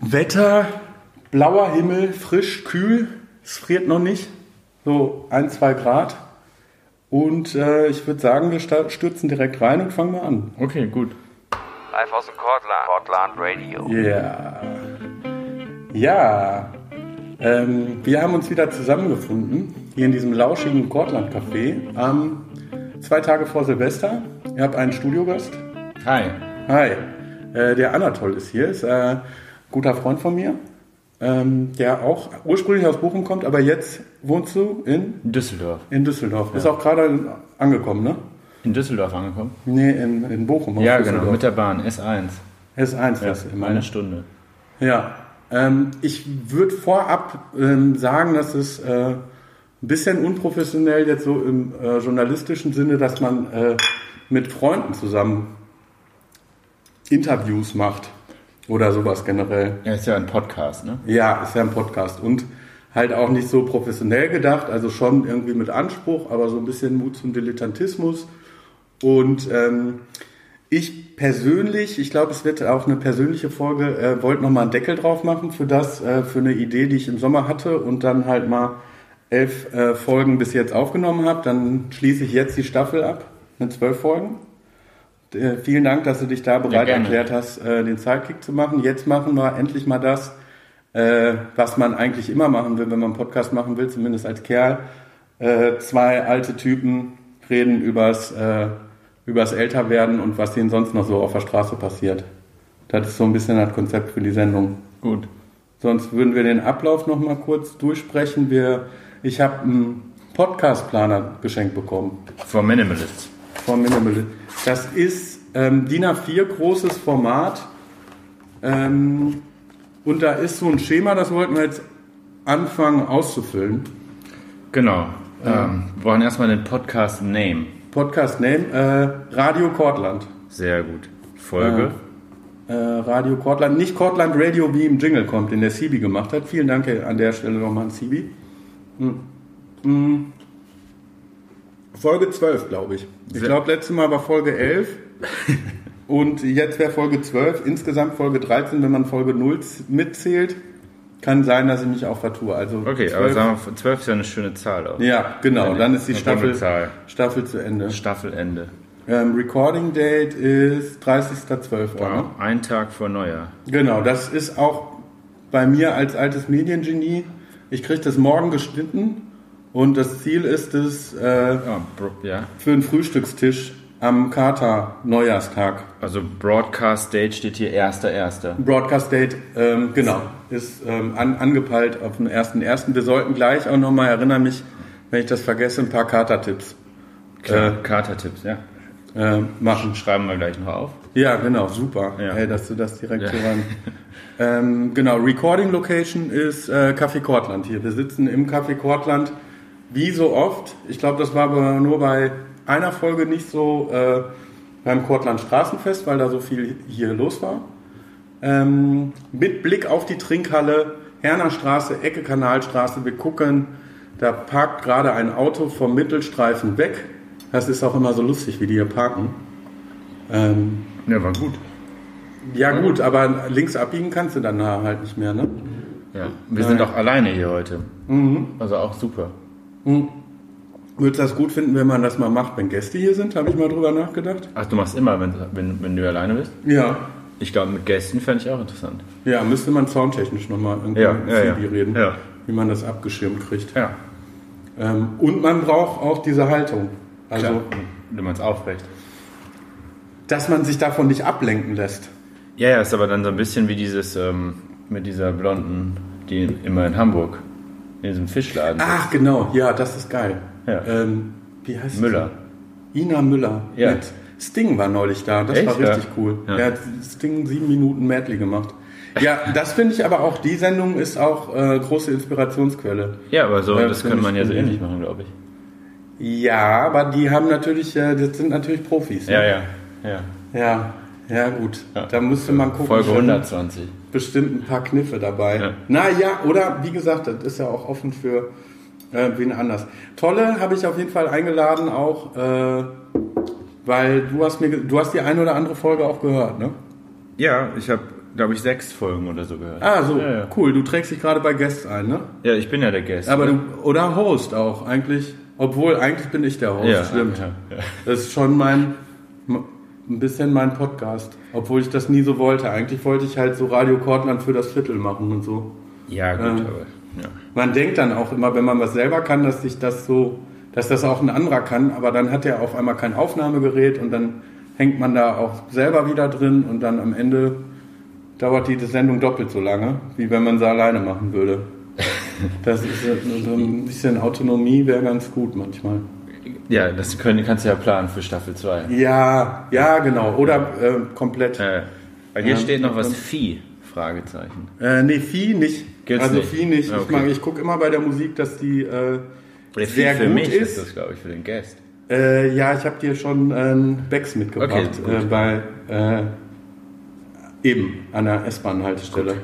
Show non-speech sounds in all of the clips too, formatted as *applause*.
Wetter, blauer Himmel, frisch, kühl. Es friert noch nicht. So ein, zwei Grad. Und äh, ich würde sagen, wir stürzen direkt rein und fangen mal an. Okay, gut. Live aus dem Cortland. Cortland Radio. Ja. Ja. Ähm, wir haben uns wieder zusammengefunden, hier in diesem lauschigen Cortland Café, am zwei Tage vor Silvester. Ihr habt einen Studiogast. Hi. Hi. Äh, der Anatol ist hier, ist äh, guter Freund von mir, ähm, der auch ursprünglich aus Bochum kommt, aber jetzt wohnst du in, Düsseldorf. in Düsseldorf. Ist auch gerade angekommen, ne? In Düsseldorf angekommen? Nee, in, in Bochum. Ja, genau, mit der Bahn, S1. S1 Ja, immer. eine ne? Stunde. Ja, ähm, ich würde vorab ähm, sagen, dass es äh, ein bisschen unprofessionell jetzt so im äh, journalistischen Sinne, dass man äh, mit Freunden zusammen Interviews macht oder sowas generell. Ja, ist ja ein Podcast, ne? Ja, ist ja ein Podcast und halt auch nicht so professionell gedacht, also schon irgendwie mit Anspruch, aber so ein bisschen Mut zum Dilettantismus. Und ähm, ich persönlich, ich glaube, es wird auch eine persönliche Folge, äh, wollte nochmal einen Deckel drauf machen für das, äh, für eine Idee, die ich im Sommer hatte und dann halt mal elf äh, Folgen bis jetzt aufgenommen habe. Dann schließe ich jetzt die Staffel ab mit zwölf Folgen. Äh, vielen Dank, dass du dich da bereit gerne. erklärt hast, äh, den Sidekick zu machen. Jetzt machen wir endlich mal das, äh, was man eigentlich immer machen will, wenn man einen Podcast machen will, zumindest als Kerl. Äh, zwei alte Typen reden übers, äh, übers Älterwerden und was ihnen sonst noch so auf der Straße passiert. Das ist so ein bisschen das Konzept für die Sendung. Gut. Sonst würden wir den Ablauf noch mal kurz durchsprechen. Wir, ich habe einen Podcast-Planer geschenkt bekommen For Minimalists. Von Minimal. Das ist ähm, DIN A4 großes Format. Ähm, und da ist so ein Schema, das wollten wir jetzt anfangen auszufüllen. Genau. Ähm, wir brauchen erstmal den Podcast-Name. Podcast Name äh, Radio Cortland. Sehr gut. Folge. Äh, Radio Cortland, nicht Cortland Radio, wie im Jingle kommt, den der Sibi gemacht hat. Vielen Dank an der Stelle nochmal an Sibi. Hm. Hm. Folge 12, glaube ich. Ich glaube, letztes Mal war Folge 11. *laughs* und jetzt wäre Folge 12. Insgesamt Folge 13, wenn man Folge 0 z- mitzählt. Kann sein, dass ich mich auch vertue. Also Okay, aber 12 sagen wir, 12 ist ja eine schöne Zahl auch. Ja, genau. Dann ist die Staffel. Staffel zu Ende. Staffelende. Ähm, Recording Date ist 30.12. Uhr. Ne? Ein Tag vor Neujahr. Genau, das ist auch bei mir als altes Mediengenie. Ich kriege das morgen geschnitten und das Ziel ist es äh, bro- ja. für einen Frühstückstisch am Kater Neujahrstag. Also Broadcast Date steht hier 1.1. Broadcast Date, ähm, genau, ist ähm, an, angepeilt auf den 1.1. Wir sollten gleich auch nochmal, erinnere mich, wenn ich das vergesse, ein paar Kater-Tipps Äh. Katertipps, ja. äh, machen. Schreiben wir gleich noch auf. Ja, genau, super, Ja. Hey, dass du das direkt Ja. so ran. ähm, genau, Recording Location ist äh, Café Kortland hier. Wir sitzen im Café Kortland, wie so oft. Ich glaube, das war aber nur bei einer Folge nicht so äh, beim Kortland Straßenfest, weil da so viel hier los war. Ähm, mit Blick auf die Trinkhalle, Herner Straße, Ecke Kanalstraße. Wir gucken, da parkt gerade ein Auto vom Mittelstreifen weg. Das ist auch immer so lustig, wie die hier parken. Ähm, Ja, war gut. ja gut, aber links abbiegen kannst du dann halt nicht mehr, ne? Ja. Wir sind auch alleine hier heute. Mhm. Also auch super. Würdest du das gut finden, wenn man das mal macht, wenn Gäste hier sind? Habe ich mal drüber nachgedacht. Ach, du machst immer, wenn, wenn, wenn du alleine bist? Ja. Ich glaube, mit Gästen fände ich auch interessant. Ja, müsste man soundtechnisch nochmal irgendwie Ja, ja, ja. Reden, Ja. wie man das abgeschirmt kriegt. Ja, Ähm, und man braucht auch diese Haltung. Also, klar. Du meinst aufrecht. dass man sich davon nicht ablenken lässt. Ja, ja, ist aber dann so ein bisschen wie dieses ähm, mit dieser Blonden, die immer in Hamburg, in diesem Fischladen. Ach, genau. Ja, das ist geil. Ja. Ähm, wie heißt sie? Müller. Ina Müller. Ja. Mit Sting war neulich da. Das Echt? war richtig Ja. cool. Ja. Er hat Sting sieben Minuten Medley gemacht. Ja, das finde ich aber auch, die Sendung ist auch äh, große Inspirationsquelle. Ja, aber so, Ja, das könnte man ja so ähnlich machen, glaube ich. Ja, aber die haben natürlich, äh, das sind natürlich Profis. ne? Ja, ja, ja. Ja, ja gut. Ja. Da müsste man gucken. Folge schon 120. Bestimmt ein paar Kniffe dabei. Ja. Na ja, oder wie gesagt, das ist ja auch offen für äh, wen anders. Tolle habe ich auf jeden Fall eingeladen, auch äh, weil du hast mir, du hast die eine oder andere Folge auch gehört, ne? Ja, ich habe glaube ich, sechs Folgen oder so gehört. Ah, so, Ja, ja. cool. Du trägst dich gerade bei Guests ein, ne? Ja, ich bin ja der Guest. Aber du, oder Host auch, eigentlich. Obwohl, eigentlich bin ich der Host, ja, stimmt. Ja, ja. Das ist schon mein, ein bisschen mein Podcast. Obwohl ich das nie so wollte. Eigentlich wollte ich halt so Radio Kortland für das Viertel machen und so. ja gut, Ähm. aber. Ja. Man denkt dann auch immer, wenn man was selber kann, dass sich das so, dass das auch ein anderer kann, aber dann hat er auf einmal kein Aufnahmegerät und dann hängt man da auch selber wieder drin und dann am Ende dauert die Sendung doppelt so lange, wie wenn man sie alleine machen würde. *laughs* Das ist so so ein bisschen Autonomie wäre ganz gut manchmal. Ja, das können, kannst du ja planen für Staffel 2. Ja, ja, genau. Oder äh, komplett. Äh, weil hier Ja. steht noch was Vieh, Fragezeichen. Äh, nee, Vieh nicht. Gibt's also nicht? Vieh nicht. Ah, Ich, okay. mag- ich gucke immer bei der Musik, dass die äh, Der sehr für gut mich ist. ist das, glaube ich, für den Guest. Äh, ja, ich habe dir schon ähm, Becks mitgebracht. Okay, äh, bei äh, eben an der S-Bahn-Haltestelle.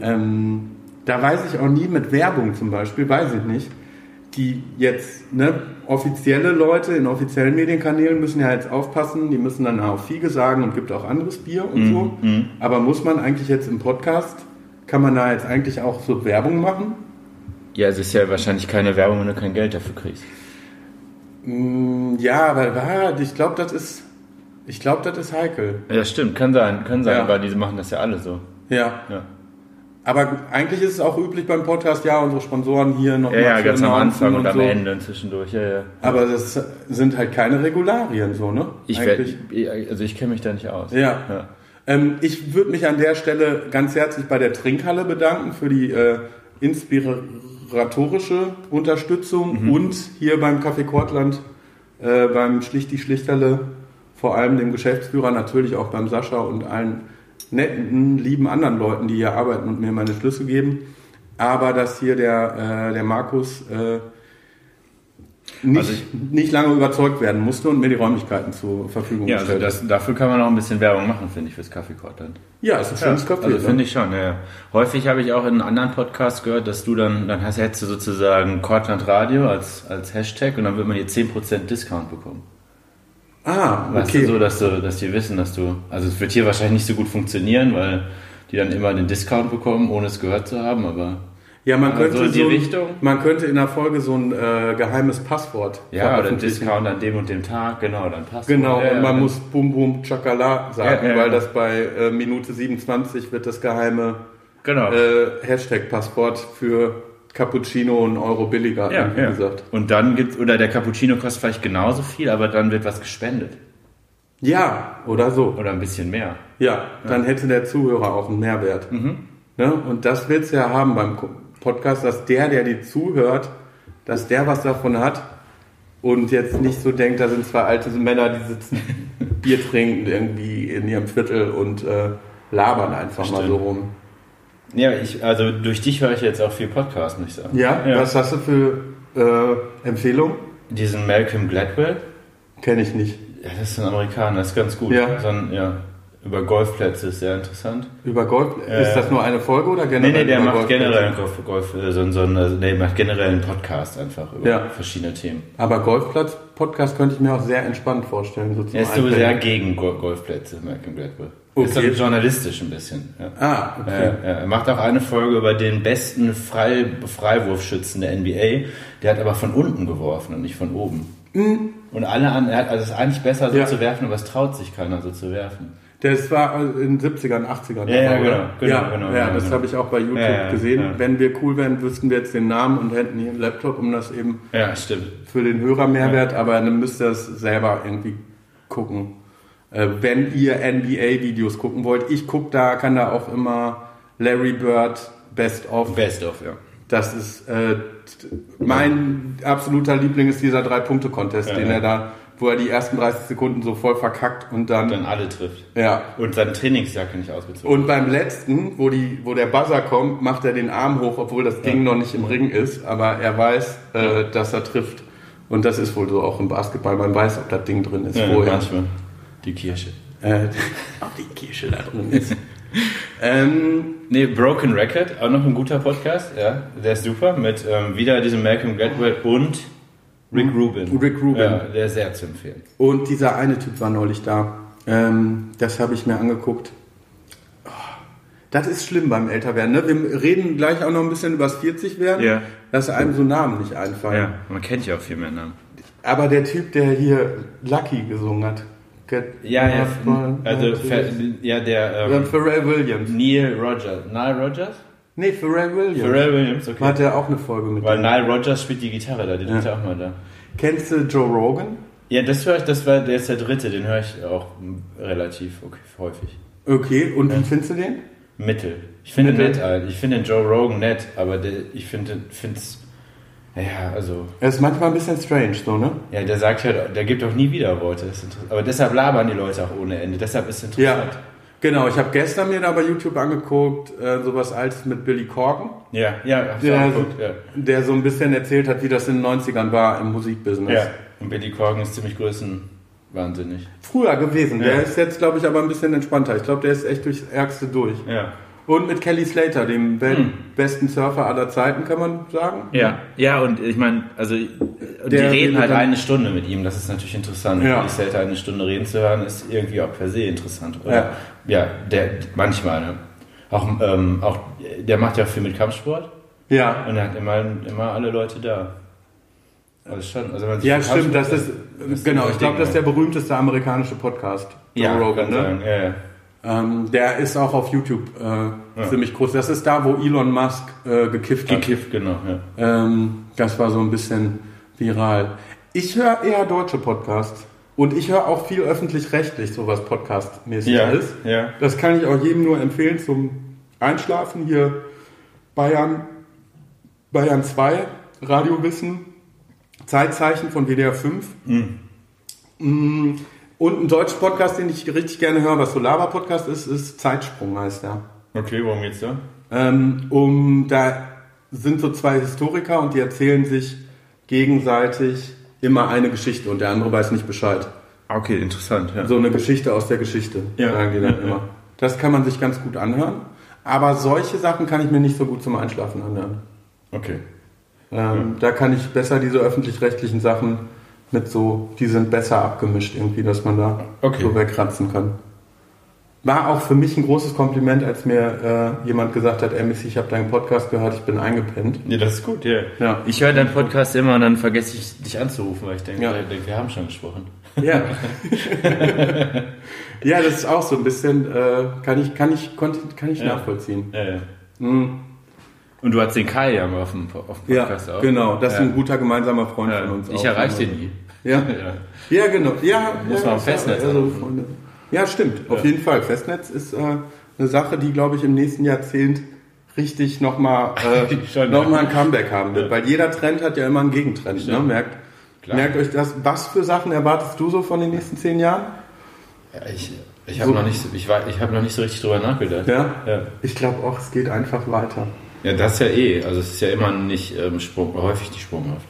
Ähm, da weiß ich auch nie mit Werbung zum Beispiel, weiß ich nicht. Die jetzt, ne, offizielle Leute in offiziellen Medienkanälen müssen ja jetzt aufpassen, die müssen dann auch Fiege sagen und gibt auch anderes Bier und so. Aber muss man eigentlich jetzt im Podcast, kann man da jetzt eigentlich auch so Werbung machen? Ja, es ist ja wahrscheinlich keine Werbung, wenn du kein Geld dafür kriegst. Mm, Ja, aber ich glaube, das ist, ich glaube, das ist heikel. Ja, stimmt, kann sein, kann sein, Ja. aber diese machen das ja alle so. Ja. Ja, Aber eigentlich ist es auch üblich beim Podcast, ja, unsere Sponsoren hier noch ja, ja ganz am Anfang und, am so. Ende und zwischendurch, ja, ja. Aber das sind halt keine Regularien so, ne? Ich werd, Eigentlich. also ich kenne mich da nicht aus. Ja. ja. Ähm, ich würde mich an der Stelle ganz herzlich bei der Trinkhalle bedanken für die äh, inspiratorische Unterstützung Mhm. und hier beim Café Kortland, äh, beim Schlicht die Schlichterle, vor allem dem Geschäftsführer, natürlich auch beim Sascha und allen netten, lieben anderen Leuten, die hier arbeiten und mir meine Schlüsse geben. Aber dass hier der, äh, der Markus äh, nicht, Also ich- nicht lange überzeugt werden musste und mir die Räumlichkeiten zur Verfügung Ja, also gestellt hat. das, dafür kann man auch ein bisschen Werbung machen, finde ich, fürs Kaffee Cortland. Ja, ist ein schönes Café. Also ne? finde ich schon, ja, ja. Häufig habe ich auch in anderen Podcasts gehört, dass du dann, dann hast, hättest du sozusagen Cortland Radio als, als Hashtag und dann wird man dir 10% Discount bekommen. Ah, Weißt okay. du, so, dass, du, dass die wissen, dass du, also es wird hier wahrscheinlich nicht so gut funktionieren, weil die dann immer den Discount bekommen, ohne es gehört zu haben, aber ja, man Aber könnte so in die ein-? Man könnte in der Folge so ein äh, geheimes Passwort ja, oder. Discount an dem und dem Tag, genau, dann passt Genau, Ja, und ja, man dann- muss Bum Bum Chakala sagen, Ja, ja, weil ja. das bei äh, Minute 27 wird das geheime Genau. äh, Hashtag-Passwort für Cappuccino einen Euro billiger, ja, irgendwie ja. gesagt. Und dann gibt's, oder der Cappuccino kostet vielleicht genauso viel, aber dann wird was gespendet. Ja, oder so. Oder ein bisschen mehr. Ja, dann hätte der Zuhörer auch einen Mehrwert. Mhm. Ne? Und das willst du ja haben beim Podcast, dass der, der dir zuhört, dass der was davon hat und jetzt nicht so denkt, da sind zwei alte Männer, die sitzen, *laughs* Bier trinken irgendwie in ihrem Viertel und äh, labern einfach mal Stimmt. so rum. Ja, ich, also durch dich höre ich jetzt auch viel Podcast, muss ich sagen. Ja, was hast du für äh, Empfehlungen? Diesen Malcolm Gladwell, Kenne ich nicht. ja, das ist ein Amerikaner, das ist ganz gut. Ja. So ein, ja. Über Golfplätze ist sehr interessant. Über Golf, Äh, ist das nur eine Folge oder Nee, generell? nee, der über macht Golfplätze? generell einen Golf, Golf, äh, so, so einen, also, nee, macht generell einen Podcast einfach über Ja. verschiedene Themen. Aber Golfplatz-Podcast könnte ich mir auch sehr entspannt vorstellen. So Er ist so sehr gegen Go Golfplätze, Malcolm Gladwell. Okay. Ist dann journalistisch ein bisschen. Ja. Ah, okay. Ja, ja. Er macht auch eine Folge über den besten Frei Freiwurfschützen der NBA. Der hat aber von unten geworfen und nicht von oben. Und alle an, also es ist eigentlich besser so Mhm. Zu werfen, aber es traut sich keiner so zu werfen. Das war in den 70ern, 80ern. Ja, ja, genau, genau, ja, genau, ja, genau, das genau. habe ich auch bei YouTube gesehen. Wenn wir cool wären, wüssten wir jetzt den Namen und hätten hier einen Laptop, um das eben Ja, stimmt. für den Hörer Mehrwert, aber dann müsst ihr es selber irgendwie gucken. Äh, wenn ihr NBA-Videos gucken wollt, ich gucke da, kann da auch immer Larry Bird Best of. Best of, ja. Das ist äh, mein absoluter Liebling ist dieser Drei-Punkte-Contest, Ja, den ja. er da, wo er die ersten 30 Sekunden so voll verkackt und dann, Dann alle trifft. ja, Und seine Trainingsjacke nicht ausgezogen. und beim letzten, wo, die, wo der Buzzer kommt, macht er den Arm hoch, obwohl das Ding noch nicht im Ring ist, aber er weiß, äh, dass er trifft. Und das ist wohl so auch im Basketball. Man weiß, ob das Ding drin ist ja, vorher. manchmal. Die Kirche. Äh, ob *laughs* die Kirsche da drin ist. *laughs* ähm, Nee, Broken Record, auch noch ein guter Podcast, ja. Der ist super, mit ähm, wieder diesem Malcolm Gladwell und Rick Rubin. Rick Rubin. Ja, der ist sehr zu empfehlen. und dieser eine Typ war neulich da. Ähm, das habe ich mir angeguckt. Oh, Das ist schlimm beim Älterwerden. Ne? Wir reden gleich auch noch ein bisschen über das 40 werden, Ja. dass einem so Namen nicht einfallen. Ja, man kennt ja auch viel mehr Namen. Aber der Typ, der hier Lucky gesungen hat. Get Ja, ja, also Fer- ja, der ähm, Pharrell Williams. Neil Rogers. Nile Rogers? Nee, Pharrell Williams. Pharrell Williams, okay. Hat er auch eine Folge mit Weil. Nile Rogers spielt die Gitarre da, den Ja. ist ja auch mal da. Kennst du Joe Rogan? Ja, das höre ich, das war, der ist der dritte, den höre ich auch relativ okay, häufig. Okay, und wie findest du den? Mittel. Ich finde Mittel? nett, halt. ich finde den Joe Rogan nett, aber der, ich finde, find's, ja, also, Er ist manchmal ein bisschen strange, so, ne? ja, der sagt halt, der gibt auch nie wieder Worte, aber deshalb labern die Leute auch ohne Ende, deshalb ist es Ja. interessant. Genau, ich habe gestern mir da bei YouTube angeguckt, äh, sowas Altes mit Billy Corgan, Ja, ja, hab's Ja, auch also- geguckt, ja. der so ein bisschen erzählt hat, wie das in den 90ern war im Musikbusiness. Ja, und Billy Corgan ist ziemlich größenwahnsinnig. Früher gewesen. Der Ja. ist jetzt, glaube ich, aber ein bisschen entspannter. Ich glaube, der ist echt durchs Ärgste durch. Ja. Und mit Kelly Slater, dem weltbesten Surfer aller Zeiten, kann man sagen. Ja, ja, und ich meine, also die Der reden halt eine Stunde mit ihm, das ist natürlich interessant. Ja. Die Selter eine Stunde reden zu hören, ist irgendwie auch per se interessant. Oder? Ja. Ja, der manchmal, ne? Auch, ähm, auch der macht ja viel mit Kampfsport Ja. und er hat immer, immer alle Leute da. Also schon, also wenn Ja, stimmt, das ist, ist genau, ich glaube, das ist der ne? berühmteste amerikanische Podcast. Joe ja, Rogan, ne? sein, ja, ja. Ähm, der ist auch auf YouTube äh, ziemlich groß. Das ist da, wo Elon Musk äh, gekifft hat. Gekifft, genau, ja. Ähm, das war so ein bisschen viral. Ich höre eher deutsche Podcasts. Und ich höre auch viel öffentlich-rechtlich, so was Podcast-mäßig Ja, ist. ja. Das kann ich auch jedem nur empfehlen zum Einschlafen. Hier Bayern, Bayern 2, Radiowissen, Zeitzeichen von WDR 5. Mm, Und ein deutscher Podcast, den ich richtig gerne höre, was so Lava-Podcast ist, ist Zeitsprung heißt der. Okay, worum geht's da? Ähm, um, da sind so zwei Historiker und die erzählen sich gegenseitig immer eine Geschichte und der andere weiß nicht Bescheid. Okay, interessant, ja. So eine Geschichte aus der Geschichte, Ja. sagen die dann Ja, immer. ja. Das kann man sich ganz gut anhören. Aber solche Sachen kann ich mir nicht so gut zum Einschlafen anhören. Okay. Ähm, Da kann ich besser diese öffentlich-rechtlichen Sachen mit so, die sind besser abgemischt irgendwie, dass man da Okay. so wegkratzen kann. War auch für mich ein großes Kompliment, als mir äh, jemand gesagt hat, MC, ich habe deinen Podcast gehört, ich bin eingepennt. Ja, das ist gut, ja. Ja. Ich höre deinen Podcast immer und dann vergesse ich dich anzurufen, weil ich denke, Ja. wir haben schon gesprochen. Ja. *laughs* ja, das ist auch so ein bisschen, äh, kann ich, kann ich, konnte, kann ich Ja. nachvollziehen. Ja, ja. Mhm. Und du hast den Kai ja mal auf dem, auf dem Ja, Podcast auch. genau. Das ist Ja. ein guter gemeinsamer Freund Ja. von uns. Ich erreiche den nie. Ja. Ja. ja, genau. Ja, Muss ja, man am ja, Festnetz also. Ja, stimmt. Auf Ja. jeden Fall. Festnetz ist äh, eine Sache, die, glaube ich, im nächsten Jahrzehnt richtig nochmal *laughs* äh, noch ja. mal ein Comeback haben wird. Weil jeder Trend hat ja immer einen Gegentrend. Ne? Merkt, Klar. merkt euch das. Was für Sachen erwartest du so von den nächsten zehn Jahren? Ja, ich ich habe So. noch, nicht so- ich, war- ich hab noch nicht so richtig drüber nachgedacht. Ja? Ja. Ich glaube auch, es geht einfach weiter. ja, das ist ja eh. Also es ist ja immer nicht ähm, Sprung, häufig nicht sprunghaft.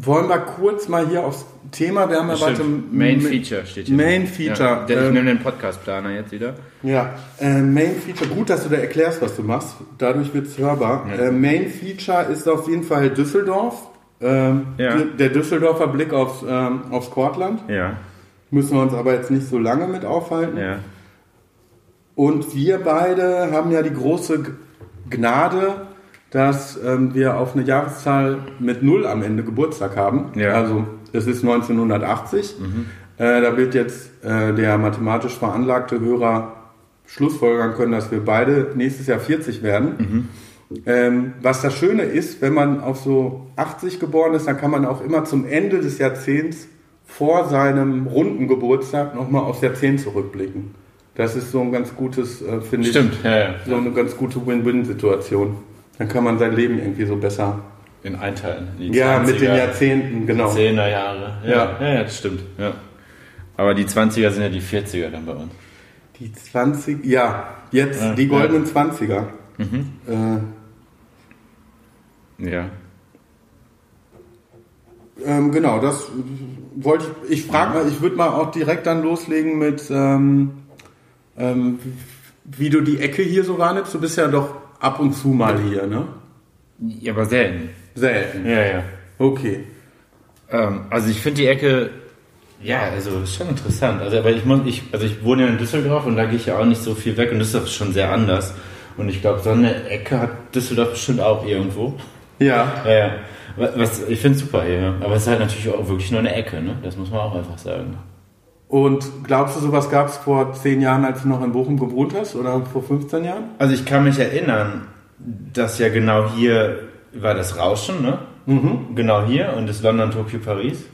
Wollen wir kurz mal hier aufs Thema, wir haben ja weiter... Main Feature steht hier. Main Feature. Ja, der, ich Ähm, nehme den Podcast-Planer jetzt wieder. Ja, äh, Main Feature, gut, dass du da erklärst, was du machst. Dadurch wird es hörbar. Ja. Äh, Main Feature ist auf jeden Fall Düsseldorf. Ähm, Ja. Der Düsseldorfer Blick aufs, ähm, aufs Kortland. Ja, Müssen wir uns aber jetzt nicht so lange mit aufhalten. ja. Und wir beide haben ja die große Gnade, dass ähm, wir auf eine Jahreszahl mit Null am Ende Geburtstag haben. Ja. Also es ist 1980. Äh, da wird jetzt äh, der mathematisch veranlagte Hörer schlussfolgern können, dass wir beide nächstes Jahr 40 werden. Ähm, was das Schöne ist, wenn man auf so 80 geboren ist, dann kann man auch immer zum Ende des Jahrzehnts vor seinem runden Geburtstag nochmal aufs Jahrzehnt zurückblicken. Das ist so ein ganz gutes, äh, finde ich, ja, ja. so eine ganz gute Win-Win-Situation. Dann kann man sein Leben irgendwie so besser. In Einteilen. in die Ja, mit den 20er, Jahrzehnten, genau. 10er Jahre. Ja. Ja. ja, ja, das stimmt. Ja. Aber die 20er sind ja die 40er dann bei uns. Die 20, ja, jetzt Ja, die goldenen 20er. Äh, Ja. Ähm, genau, das wollte ich. Ich frage mal, ich würde mal auch direkt dann loslegen mit, ähm, ähm, wie du die Ecke hier so wahrnimmst. Du bist ja doch ab und zu mal hier, ne? Ja, aber selten. Selten. Ja, ja. Okay. Ähm, also ich finde die Ecke Ja, also ist schon interessant. Also, aber ich, muss, ich, also ich wohne ja in Düsseldorf und da gehe ich ja auch nicht so viel weg und Düsseldorf ist schon sehr anders. Und ich glaube, so eine Ecke hat Düsseldorf bestimmt auch irgendwo. Ja. Ja, ja. Was, ich finde es super hier. Aber es ist halt natürlich auch wirklich nur eine Ecke, ne? Das muss man auch einfach sagen. Und glaubst du, sowas gab es vor zehn Jahren, als du noch in Bochum gewohnt hast? Oder vor 15 Jahren? Also ich kann mich erinnern, dass ja genau hier war das Rauschen, ne? Genau hier und das London, Tokio, Paris.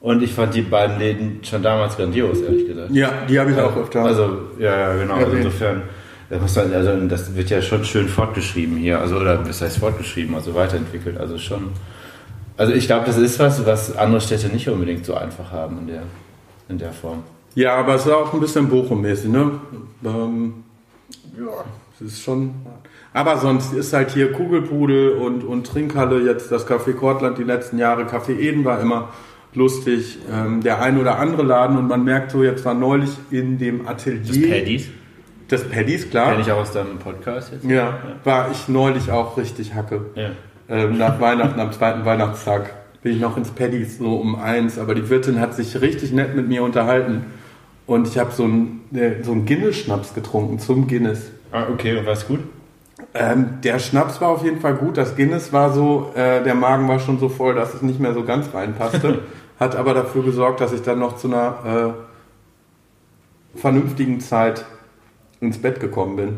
Und ich fand die beiden Läden schon damals grandios, ehrlich gesagt. Ja, die habe ich auch öfter. Also, ja, ja, genau. Also insofern, das, muss man, also, das wird ja schon schön fortgeschrieben hier. Also, oder was heißt fortgeschrieben? Also weiterentwickelt. Also schon. Also ich glaube, das ist was, was andere Städte nicht unbedingt so einfach haben in der, in der Form. Ja, aber es ist auch ein bisschen Bochum-mäßig, ne? Ähm, ja, es ist schon. Aber sonst ist halt hier Kugelpudel und, und Trinkhalle, jetzt das Café Kortland die letzten Jahre. Café Eden war immer lustig. Ähm, der ein oder andere Laden und man merkt so, jetzt war neulich in dem Atelier. Paddies. Das Paddies, klar. Kenne ich auch aus deinem Podcast jetzt. Ja, war ich neulich auch richtig hacke. Ja. Ähm, nach Weihnachten, am zweiten Weihnachtstag, bin ich noch ins Paddies so um eins. Aber die Wirtin hat sich richtig nett mit mir unterhalten. Und ich habe so einen äh, so Guinness-Schnaps getrunken zum Guinness. Ah, okay, und war's gut? Ähm, der Schnaps war auf jeden Fall gut. Das Guinness war so, äh, der Magen war schon so voll, dass es nicht mehr so ganz reinpasste. *laughs* Hat aber dafür gesorgt, dass ich dann noch zu einer äh, vernünftigen Zeit ins Bett gekommen bin.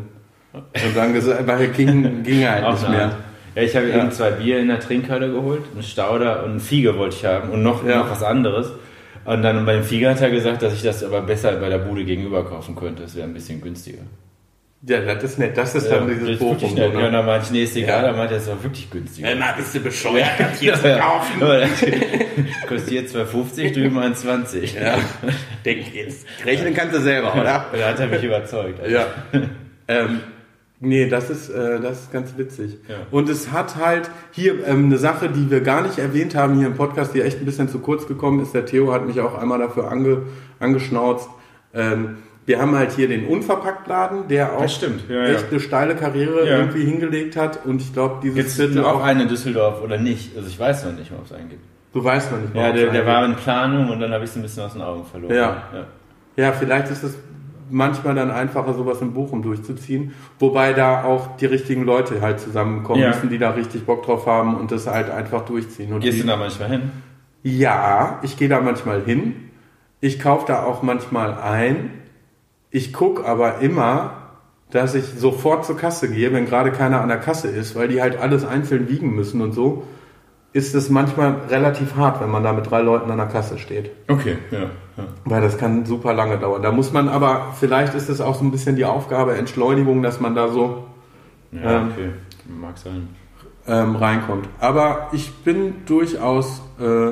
*laughs* Und dann gesagt, weil ging, ging halt nicht mehr. Ja, ich habe Ja. eben zwei Bier in der Trinkhalle geholt, einen Stauder und einen Fiege wollte ich haben und noch, Ja. noch was anderes. Und dann beim Fiege hat er gesagt, dass ich das aber besser bei der Bude gegenüber kaufen könnte. Das wäre ein bisschen günstiger. Ja, das ist nett. Das ist dann Ja, dieses Bochum. nett. Ja, dann meinte ich, nee, ist egal. Ja. Dann meinte er, das war wirklich günstiger. Na, bist du bescheuert, das hier zu *laughs* Ja. kaufen? Das *laughs* Kostet hier 2,50, drüben 1,20. Ja. Denk jetzt. Rechnen kannst du selber, oder? Da hat er mich überzeugt. Also, Ja. *laughs* ähm, nee, das ist, äh, das ist ganz witzig. Ja. Und es hat halt hier ähm, eine Sache, die wir gar nicht erwähnt haben hier im Podcast, die echt ein bisschen zu kurz gekommen ist. Der Theo hat mich auch einmal dafür ange, angeschnauzt. Ähm, wir haben halt hier den Unverpacktladen, der auch ja, echt ja. eine steile Karriere Ja. irgendwie hingelegt hat. Und ich glaube, dieses es Viertel auch einen in Düsseldorf oder nicht? Also ich weiß noch nicht, ob es einen gibt. Du weißt noch nicht, Ja, ob der, es der einen war in Planung und dann habe ich es ein bisschen aus den Augen verloren. Ja. ja. Ja, vielleicht ist es manchmal dann einfacher, sowas in Bochum durchzuziehen. Wobei da auch die richtigen Leute halt zusammenkommen Ja. müssen, die da richtig Bock drauf haben und das halt einfach durchziehen. Und Gehst die, du da manchmal hin? ja, ich gehe da manchmal hin. Ich kaufe da auch manchmal ein. Ich gucke aber immer, dass ich sofort zur Kasse gehe, wenn gerade keiner an der Kasse ist, weil die halt alles einzeln wiegen müssen und so. Ist es manchmal relativ hart, wenn man da mit drei Leuten an der Kasse steht. Okay, ja. Ja. Weil das kann super lange dauern. Da muss man aber, vielleicht ist es auch so ein bisschen die Aufgabe Entschleunigung, dass man da so Ja, Ähm. okay. Mag sein. ähm, reinkommt. Aber ich bin durchaus äh,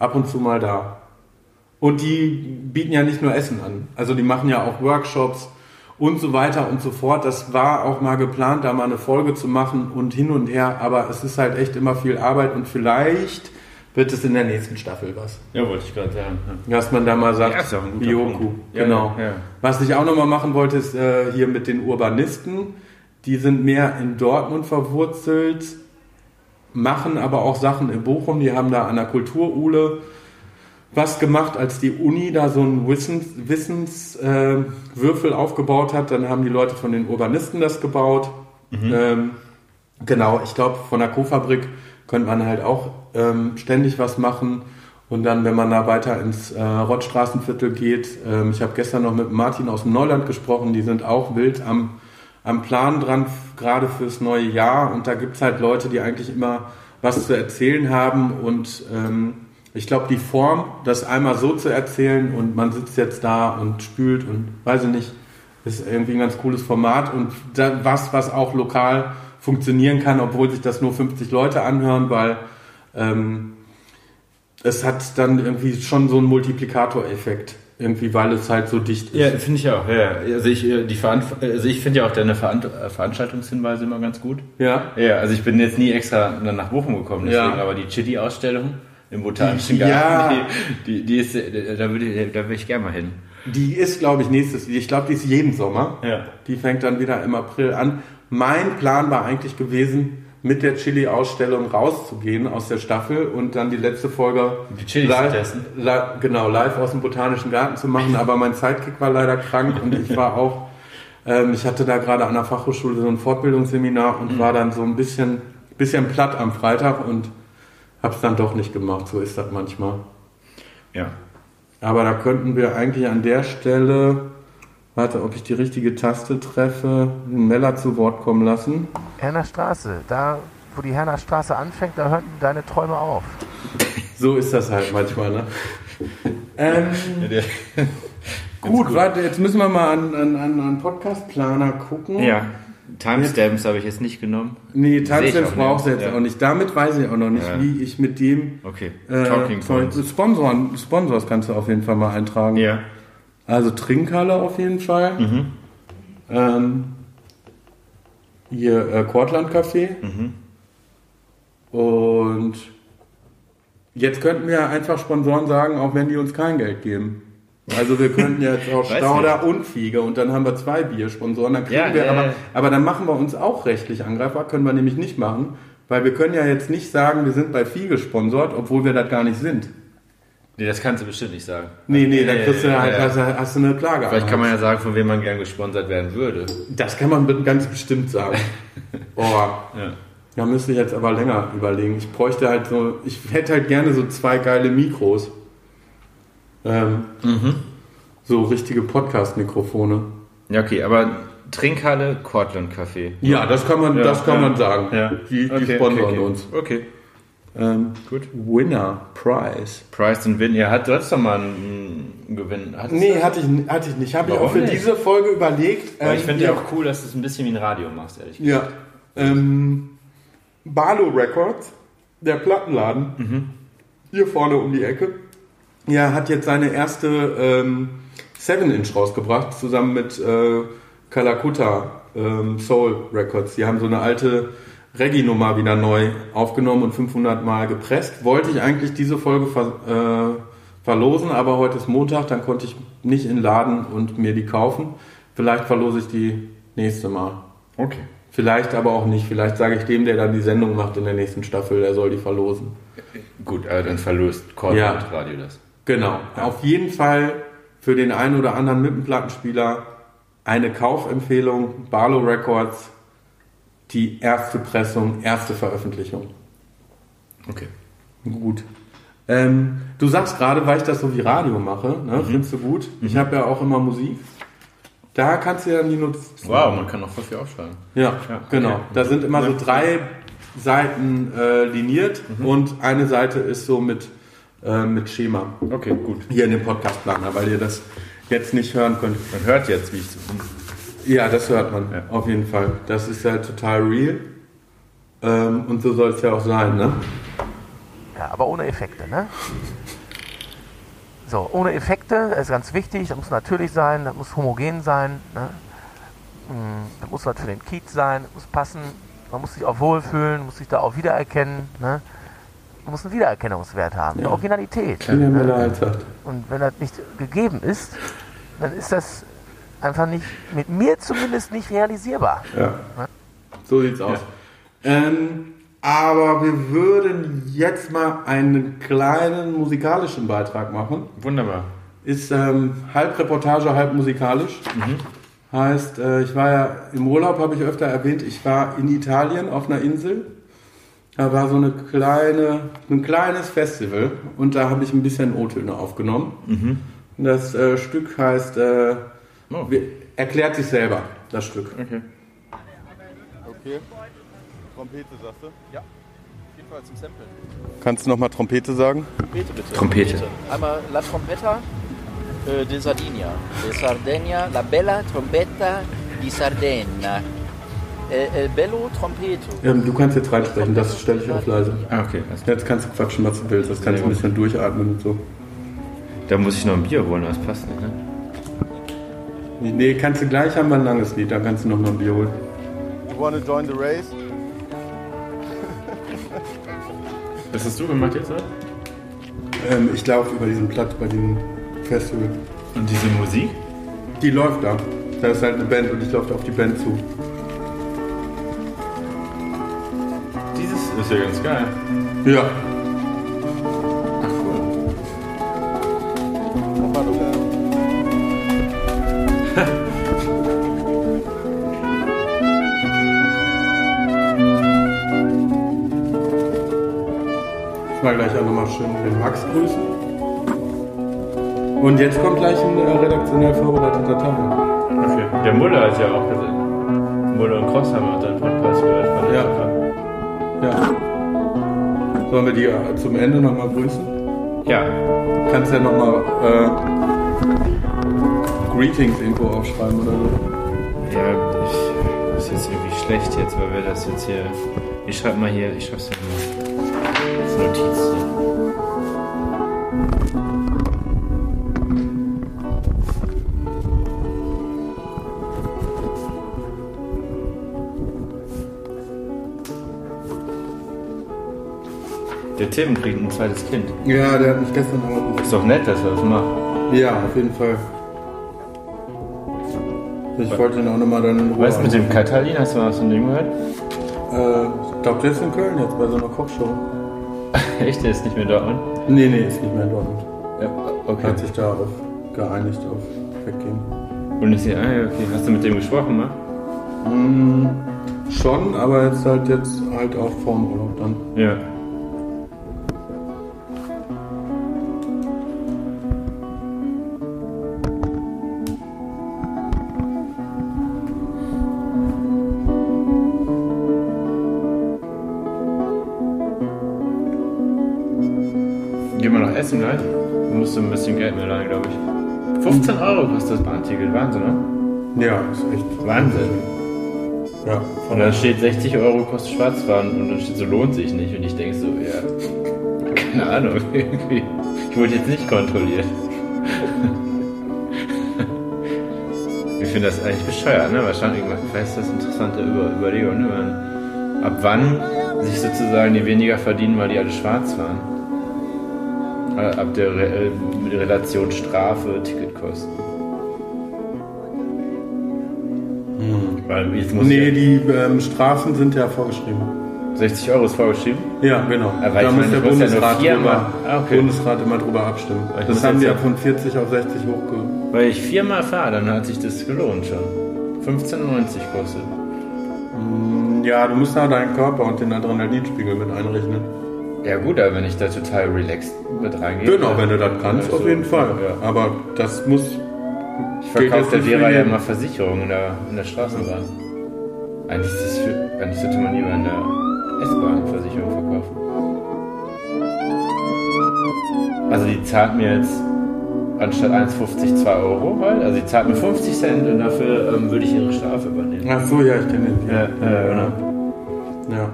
ab und zu mal da. Und die bieten ja nicht nur Essen an. Also die machen ja auch Workshops und so weiter und so fort. Das war auch mal geplant, da mal eine Folge zu machen und hin und her. Aber es ist halt echt immer viel Arbeit und vielleicht wird es in der nächsten Staffel was. Ja, wollte ich gerade sagen. Ja. Dass man da mal sagt, Ja, ist auch ein guter Bioku, Punkt. Ja, genau. ja, ja. Was ich auch nochmal machen wollte, ist äh, hier mit den Urbanisten. Die sind mehr in Dortmund verwurzelt, machen aber auch Sachen in Bochum. Die haben da an der Kulturule was gemacht, als die Uni da so einen Wissens, Wissenswürfel äh, aufgebaut hat. Dann haben die Leute von den Urbanisten das gebaut. Ähm, genau, ich glaube, von der Co-Fabrik könnte man halt auch ähm, ständig was machen. Und dann, wenn man da weiter ins äh, Rottstraßenviertel geht, ähm, ich habe gestern noch mit Martin aus dem Neuland gesprochen, die sind auch wild am, am Plan dran, gerade fürs neue Jahr. Und da gibt's halt Leute, die eigentlich immer was zu erzählen haben. Und ähm, ich glaube, die Form, das einmal so zu erzählen und man sitzt jetzt da und spült und weiß ich nicht, ist irgendwie ein ganz cooles Format und da, was, was auch lokal funktionieren kann, obwohl sich das nur 50 Leute anhören, weil ähm, es hat dann irgendwie schon so einen Multiplikatoreffekt, irgendwie, weil es halt so dicht ist. Ja, finde ich auch. Ja. Also ich, äh, die also ich finde ja auch deine Veran äh, Veranstaltungshinweise immer ganz gut. Ja. Ja, also ich bin jetzt nie extra nach Bochum gekommen, deswegen, Ja. aber die Chili-Ausstellung im Botanischen Ja. Garten, die, die, die ist, äh, da würde ich, da würde ich gerne mal hin. Die ist, glaube ich, nächstes, ich glaube, die ist jeden Sommer. Ja. Die fängt dann wieder im April an. Mein Plan war eigentlich gewesen, mit der Chili-Ausstellung rauszugehen aus der Staffel und dann die letzte Folge Die Chilis zu live, testen. li genau, live aus dem Botanischen Garten zu machen. Aber mein Sidekick war leider krank und ich war auch, ähm, ich hatte da gerade an der Fachhochschule so ein Fortbildungsseminar Mhm. und war dann so ein bisschen, bisschen platt am Freitag und hab's dann doch nicht gemacht. So ist das manchmal. Ja. Aber da könnten wir eigentlich an der Stelle, warte, ob ich die richtige Taste treffe, den Meller zu Wort kommen lassen. Herner Straße, da wo die Herner Straße anfängt, da hören deine Träume auf. *laughs* So ist das halt manchmal, ne? ähm, gut, warte, jetzt müssen wir mal an, an, an einen Podcast-Planer gucken. Ja. Timestamps habe ich jetzt nicht genommen. Nee, Timestamps auch brauchst du jetzt ja. auch nicht. Damit weiß ich auch noch nicht, Ja. wie ich mit dem Okay. äh, Talking Points. Sponsoren, Sponsors kannst du auf jeden Fall mal eintragen. Ja. Also Trinkhalle auf jeden Fall. Mhm. Ähm, hier äh, Cortland Café. Mhm. Und jetzt könnten wir einfach Sponsoren sagen, auch wenn die uns kein Geld geben. Also wir könnten jetzt *laughs* auch Stauder und Fiege und dann haben wir zwei Biersponsoren. Dann kriegen Ja, wir ja, aber, aber dann machen wir uns auch rechtlich angreifbar, können wir nämlich nicht machen, weil wir können ja jetzt nicht sagen, wir sind bei Fiege sponsort, obwohl wir das gar nicht sind. Nee, das kannst du bestimmt nicht sagen. Nee, nee, dann kriegst du Ja, halt, ja. hast, du- hast du eine Klage. Vielleicht kann man ja sagen, von wem man gern gesponsert werden würde. Das kann man ganz bestimmt sagen. *laughs* Oh, Ja. da müsste ich jetzt aber länger überlegen. Ich bräuchte halt so, ich hätte halt gerne so zwei geile Mikros. Ähm, So richtige Podcast-Mikrofone. Ja, okay, aber Trinkhalle, Cortland Café. Ja, das kann man, Ja, das kann ja. man sagen. Ja. Die, die Okay, sponsern okay, okay. uns. Okay. Ähm, Gut. Winner, Prize. Price and Win. Ja, hat, du hattest doch mal einen einen Gewinn. Hattest Nee, hatte ich, hatte ich nicht. Habe ich auch für nicht? diese Folge überlegt. Aber ich Ähm, finde ja, auch cool, dass du es ein bisschen wie ein Radio machst, ehrlich gesagt. Ja. Ähm, Barlow Records, der Plattenladen, hier vorne um die Ecke, ja, hat jetzt seine erste ähm, 7-Inch rausgebracht, zusammen mit äh, Kalakuta ähm, Soul Records. Die haben so eine alte Reggae-Nummer wieder neu aufgenommen und 500 Mal gepresst. Wollte ich eigentlich diese Folge ver äh, verlosen, aber heute ist Montag, dann konnte ich nicht in den Laden und mir die kaufen. Vielleicht verlose ich die nächste Mal. Okay. Vielleicht aber auch nicht. Vielleicht sage ich dem, der dann die Sendung macht in der nächsten Staffel, der soll die verlosen. Gut, also dann verlost Cortland Radio das. Genau. Auf jeden Fall für den einen oder anderen mit dem Plattenspieler eine Kaufempfehlung. Barlow Records, die erste Pressung, erste Veröffentlichung. Okay. Gut. Ähm, du sagst gerade, weil ich das so wie Radio mache, ne? findest du gut? Ich habe ja auch immer Musik. Da kannst du ja die Notizen Wow, man kann auch voll viel aufschreiben. Ja, Ja, genau. okay. Da sind immer so drei Seiten äh, liniert Mhm. und eine Seite ist so mit, äh, mit Schema. Okay, gut. Hier in dem Podcast-Planer, weil ihr das jetzt nicht hören könnt. Man hört jetzt, wie ich so. Ja, das hört man Ja. auf jeden Fall. Das ist ja total real. Ähm, und so soll es ja auch sein, ne? Ja, aber ohne Effekte, ne? So, ohne Effekte, das ist ganz wichtig, das muss natürlich sein, das muss homogen sein, ne? Mm, Das muss natürlich für den Kiez sein, das muss passen, man muss sich auch wohlfühlen, muss sich da auch wiedererkennen, ne? Man muss einen Wiedererkennungswert haben, eine Originalität. Ne? Halt. Und wenn das nicht gegeben ist, dann ist das einfach nicht, mit mir zumindest nicht realisierbar. Ja. So sieht's aus. Ähm, aber wir würden jetzt mal einen kleinen musikalischen Beitrag machen. Wunderbar. Ist ähm, halb Reportage, halb musikalisch. Heißt, äh, ich war ja im Urlaub, habe ich öfter erwähnt, ich war in Italien auf einer Insel. Da war so eine kleine, ein kleines Festival und da habe ich ein bisschen O-Töne aufgenommen. Und Das äh, Stück heißt, äh, Oh. erklärt sich selber, das Stück. Okay. Okay. Trompete sagst du? Ja. Auf jeden Fall zum Samplen. Kannst du nochmal Trompete sagen? Trompete bitte. Trompete. Einmal La Trompetta äh, de Sardinia. De Sardegna, la bella trombetta di Sardegna. Äh, äh, bello trompeto. Ähm, du kannst jetzt reinsprechen, das stelle ich auf leise. Ah, okay. Jetzt kannst du quatschen, was du willst. Das kannst du ein bisschen durchatmen und so. Da muss ich noch ein Bier holen, das passt nicht, ne? Nee, kannst du gleich haben wir ein langes Lied, da kannst du noch mal ein Bier holen. You wanna join the race? *laughs* Was hast du gemacht jetzt, oder? Ähm, ich laufe über diesen Platz bei diesem Festival. Und diese Musik? Die läuft da. Da ist halt eine Band und ich laufe auf die Band zu. ist, ist ja ganz geil. Ja. Mal gleich auch nochmal schön den Max grüßen. Und jetzt kommt gleich ein äh, redaktionell vorbereiteter Teil. Okay. Der Muller hat ja auch gesagt. Muller und Cross haben auch deinen Podcast gehört. Ja. Ja. Sollen wir die äh, zum Ende nochmal grüßen? Ja. Kannst ja nochmal äh, Greetings-Info aufschreiben oder so. Ja, ich, das ist jetzt irgendwie schlecht jetzt, weil wir das jetzt hier. Ich schreib mal hier, ich schreib's ja mal. Der Tim kriegt ein zweites Kind. Ja, der hat mich gestern angerufen. Ist doch nett, dass er das macht. Ja, auf jeden Fall. Ich wollte ihn auch nochmal dann in Ruhe Weißt du mit dem. Katalin, hast du was von dem gehört? Äh, ich glaube, der ist in Köln jetzt bei so einer Kochshow. *laughs* Echt, der ist nicht mehr Dortmund? Nee, nee, ist nicht mehr in Dortmund. Ja, okay. Hat sich da auf geeinigt auf Weggehen. Und ich sehe, ah ja, okay. Hast du mit dem gesprochen, ne? Mm, schon, aber jetzt halt jetzt halt auch vorm Urlaub dann. Ja. Euro kostet das Bahnticket. Wahnsinn, ne? Ja, ist echt. Wahnsinn. Ja. Und dann steht 60 Euro kostet Schwarzfahren und dann steht so lohnt sich nicht. Und ich denke so, ja, keine Ahnung, *laughs* irgendwie. Ich wurde jetzt nicht kontrolliert. *laughs* Ich finde das eigentlich bescheuert, ne? Wahrscheinlich, vielleicht ist das interessante Über Überlegung, ne? Man, ab wann sich sozusagen die weniger verdienen, weil die alle schwarz fahren? Äh, Ab der Re äh, Relation Strafe, Ticketkosten. Weil jetzt muss Nee, die ähm, Strafen sind ja vorgeschrieben. 60 Euro ist vorgeschrieben. Ja, genau. Aber ich da muss der ja Bundesrat, viermal- drüber, Ah, okay. Bundesrat immer drüber abstimmen. Ich Das haben die ja ja- von 40 auf 60 hochge... Weil ich viermal fahre, dann hat sich das gelohnt schon. 15,90 kostet. Ja, du musst da deinen Körper und den Adrenalinspiegel mit einrechnen. Ja gut, aber wenn ich da total relaxed mit reingehe. Genau, wenn du das kannst, Ja, auf jeden Fall. Ja. Aber das muss... Ich verkaufe der für ja immer Versicherungen in der, in der Straßenbahn. Eigentlich, ist das für, eigentlich sollte man lieber in der S-Bahn Versicherung verkaufen. Also die zahlt mir jetzt anstatt 1,50 2 Euro halt. Also die zahlt mir 50 Cent und dafür ähm, würde ich ihre Strafe übernehmen. Ach so, ja, ich kenne den. Ja, ja, genau. Ja.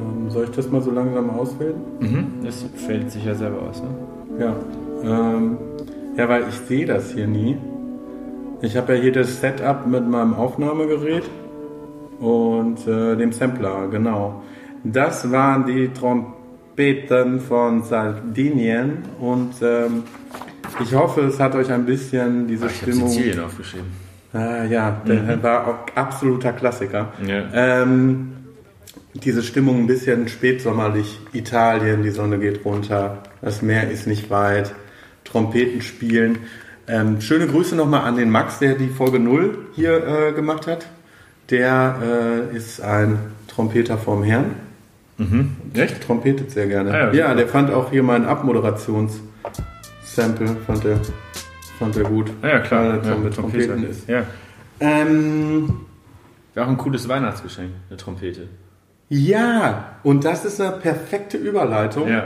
Ähm, soll ich das mal so langsam auswählen? Mhm, das fällt sich ja selber aus, ne? Ja. Ähm, ja, weil ich sehe das hier nie. Ich habe ja hier das Setup mit meinem Aufnahmegerät und äh, dem Sampler, genau. Das waren die Trompeten von Sardinien und ähm, ich hoffe, es hat euch ein bisschen diese Ich habe Stimmung. Sizilien aufgeschrieben. Ah, ja, der war auch absoluter Klassiker. Ja. Ähm, diese Stimmung ein bisschen spätsommerlich, Italien, die Sonne geht runter, das Meer ist nicht weit, Trompeten spielen. Ähm, schöne Grüße nochmal an den Max, der die Folge 0 hier äh, gemacht hat. Der äh, ist ein Trompeter vom Herrn. Mhm. Echt? Trompetet sehr gerne. Ah, ja, ja, der fand auch hier mein Abmoderations-Sample, fand er, fand er gut. Ah ja, klar. Weil er Ja, mit Trompete. Trompeten ist. Ja. Ähm, Wäre auch ein cooles Weihnachtsgeschenk, eine Trompete. Ja, und das ist eine perfekte Überleitung, Ja.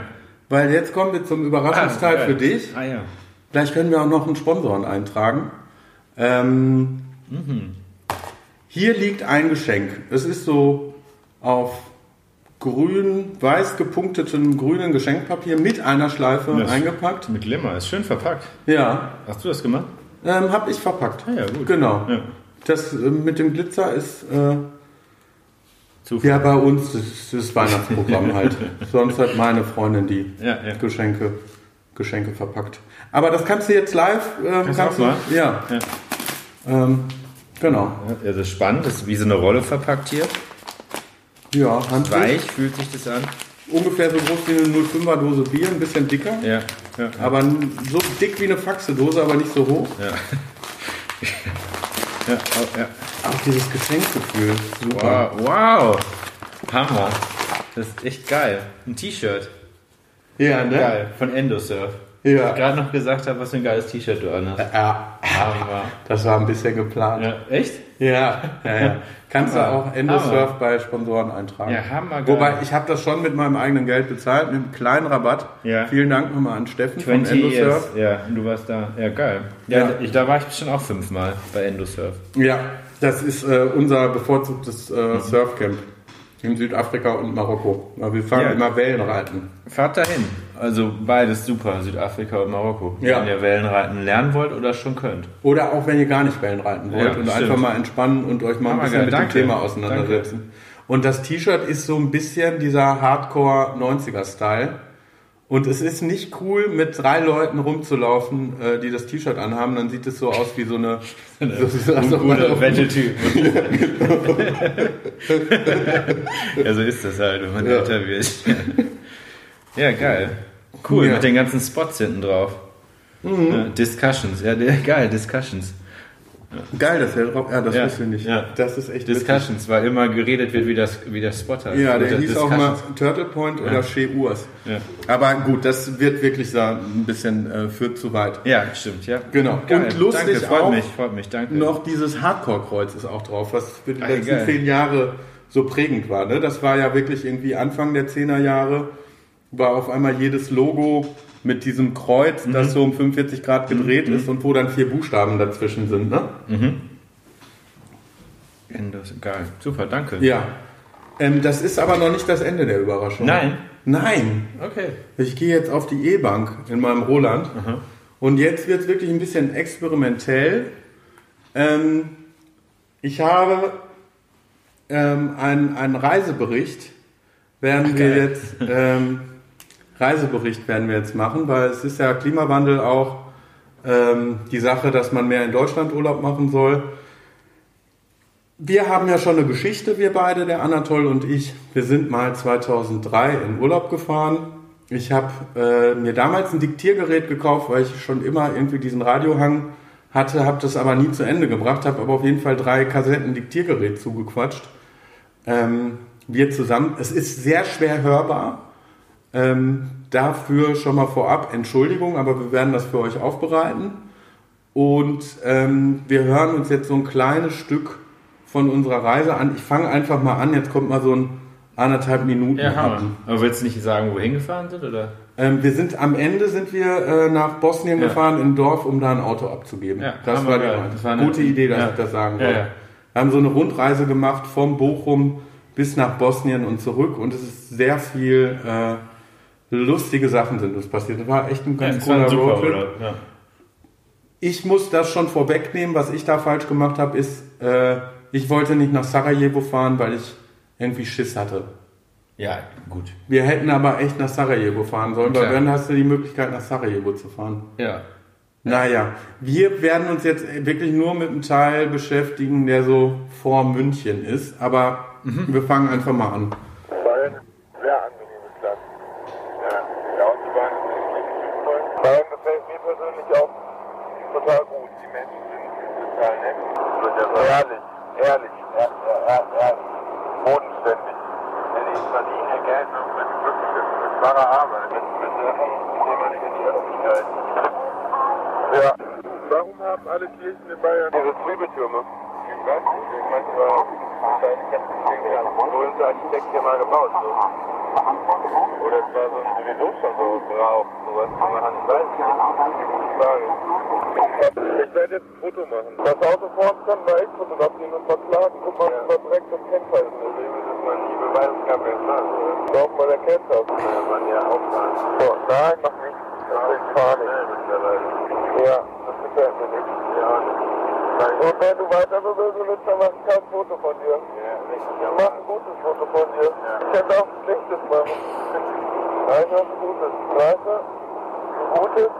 Weil jetzt kommen wir zum Überraschungsteil Ah, für dich. Ah ja. Vielleicht können wir auch noch einen Sponsoren eintragen. Ähm, Hier liegt ein Geschenk. Es ist so auf grün, weiß gepunktetem grünen Geschenkpapier mit einer Schleife Das- eingepackt. Mit Glimmer, ist schön verpackt. Ja, Hast du das gemacht? ähm, habe ich verpackt. Ah ja, gut. Genau. Ja. Das äh, mit dem Glitzer ist äh, Zufall. ja bei uns das, das Weihnachtsprogramm *laughs* halt. Sonst hat meine Freundin die Ja, ja. Geschenke, Geschenke verpackt. Aber das kannst du jetzt live. Ähm, Kannst du auch mal? Ja. Ja. Ähm, genau. Ja, das ist spannend, das ist wie so eine Rolle verpackt hier. Ja, handlich. Weich fühlt sich das an. Ungefähr so groß wie eine 05er Dose Bier, ein bisschen dicker. Ja, ja, Aber so dick wie eine Faxe-Dose, aber nicht so hoch. ja. *laughs* ja, oh, ja. Auch dieses Geschenkgefühl. Super. Wow, wow. Hammer. Das ist echt geil. Ein T-Shirt. Ja, ne? Geil. Von Endosurf. Ja. Ich gerade noch gesagt habe, was für ein geiles T-Shirt du anhast. Ja, Hammer. das war ein bisschen geplant. Ja, echt? Ja, ja, ja. *laughs* Kannst du Hammer. auch Endosurf Hammer. bei Sponsoren eintragen. Ja, hammergeil. Wobei, ich habe das schon mit meinem eigenen Geld bezahlt, mit einem kleinen Rabatt. Ja. Vielen Dank nochmal an Steffen von 20 Endosurf. years. Ja, du warst da. Ja, geil. Ja, Ja. Ich, da war ich schon auch fünfmal bei Endosurf. Ja, das ist äh, unser bevorzugtes äh, Mhm. Surfcamp in Südafrika und Marokko. Wir fahren Ja. immer Wellenreiten. Fahrt dahin. Also beides super, Südafrika und Marokko. Ja. Wenn ihr Wellenreiten lernen wollt oder schon könnt. Oder auch wenn ihr gar nicht Wellenreiten wollt Ja, und stimmt. einfach mal entspannen und euch mal ein bisschen mit danke. dem Thema auseinandersetzen. Und das T-Shirt ist so ein bisschen dieser Hardcore 90er-Style. Und es ist nicht cool, mit drei Leuten rumzulaufen, äh, die das T-Shirt anhaben. Dann sieht es so aus wie so eine... *laughs* so, so, als ob man Guter auf- Wendeltyp. *laughs* ja, so ist das halt, wenn man Ja. älter wird. *laughs* ja, geil. Cool, Ja. mit den ganzen Spots hinten drauf. Ja, Discussions, ja, geil, Discussions. Geil, das wäre drauf. Ja, das Ja, wusste ich nicht. ja. Das ist echt witzig. Discussions, weil immer geredet wird, wie, das, wie der Spot heißt. Ja, der hieß auch mal. Turtle Point oder Shea Urs. Ja. Aber gut, das wird wirklich da ein bisschen äh, führt zu weit. Ja, stimmt, ja. Genau. Geil. Und lustig danke, freut auch mich, freut mich, danke. Noch dieses Hardcore-Kreuz ist auch drauf, was für die Ah, letzten geil. zehn Jahre so prägend war. Ne? Das war ja wirklich irgendwie Anfang der 10er Jahre, war auf einmal jedes Logo mit diesem Kreuz, Mhm. das so um 45 Grad gedreht ist und wo dann vier Buchstaben dazwischen sind. Ne? Endos, geil, super, danke. Ja. Ähm, das ist aber noch nicht das Ende der Überraschung. Nein? Nein. Okay. Ich gehe jetzt auf die E-Bank in meinem Roland. Und jetzt wird es wirklich ein bisschen experimentell. Ähm, ich habe ähm, einen, einen Reisebericht, werden wir geil. jetzt, ähm, *laughs* Reisebericht werden wir jetzt machen, weil es ist ja Klimawandel auch ähm, die Sache, dass man mehr in Deutschland Urlaub machen soll. Wir haben ja schon eine Geschichte, wir beide, der Anatol und ich. Wir sind mal 2003 in Urlaub gefahren. Ich habe äh, mir damals ein Diktiergerät gekauft, weil ich schon immer irgendwie diesen Radiohang hatte, habe das aber nie zu Ende gebracht, habe aber auf jeden Fall drei Kassetten Diktiergerät zugequatscht. Ähm, wir zusammen. Es ist sehr schwer hörbar. Ähm, dafür schon mal vorab Entschuldigung, aber wir werden das für euch aufbereiten. Und ähm, wir hören uns jetzt so ein kleines Stück von unserer Reise an. Ich fange einfach mal an. Jetzt kommt mal so ein anderthalb Minuten. Ja, Hammer. Aber willst du nicht sagen, wo wir hingefahren sind, oder? Ähm, wir sind am Ende sind wir äh, nach Bosnien Ja. gefahren, in ein Dorf, um da ein Auto abzugeben. Ja, das, war die. Das war eine- gute Idee, dass ja. ich das sagen wollte. Wir haben so eine Rundreise gemacht vom Bochum bis nach Bosnien und zurück und es ist sehr viel äh, lustige Sachen sind uns passiert. Das war echt ein ganz war cooler Roadtrip. Ja. Ich muss das schon vorwegnehmen, was ich da falsch gemacht habe, ist, äh, ich wollte nicht nach Sarajevo fahren, weil ich irgendwie Schiss hatte. ja, gut. Wir hätten aber echt nach Sarajevo fahren sollen, weil Klar. dann hast du die Möglichkeit, nach Sarajevo zu fahren. Ja. Naja, wir werden uns jetzt wirklich nur mit einem Teil beschäftigen, der so vor München ist, aber wir fangen einfach mal an. Bayern ist ein sehr angenehmes Land. Ja, die Autobahn ist richtig voll. Bayern gefällt mir persönlich auch total gut. Die Menschen sind total nett. Ehrlich, ehrlich, ehr- ehr- ehr- ehrlich, bodenständig. Wenn ich verdiene Geld noch mit glücklich ist, mit wahrer Arbeit, mit, mit Sachen, die man nicht in die Öffentlichkeit. Ja. Warum haben alle Kirchen in Bayern diese Zwiebeltürme? Ich weiß nicht, ich meine, es war der berühmte Architekt hier mal gebaut. So. Oder es war so ein sowieso schon so Brauch, sowas zu machen. Ich weiß es nicht. Frage. Ich werde jetzt ein Foto machen. Das Auto vor uns kann wir echt fotografieren und verklagen. Guck mal, was direkt das Kennzeichen ist. Das man nie beweisen kann, wer es war. Doch mal erkennt das. Ja, man ja auffahren. So, nein, mach nicht. Das ist fahren. Ja, das gefällt mir nicht. Ja, und wenn du weiter bewegen willst, dann mach ich kein Foto von dir. Ja, ich mach ein gutes Foto von dir. Ich könnte auch ein schlechtes machen. Nein, das ist ein gutes. Du? Ein gutes.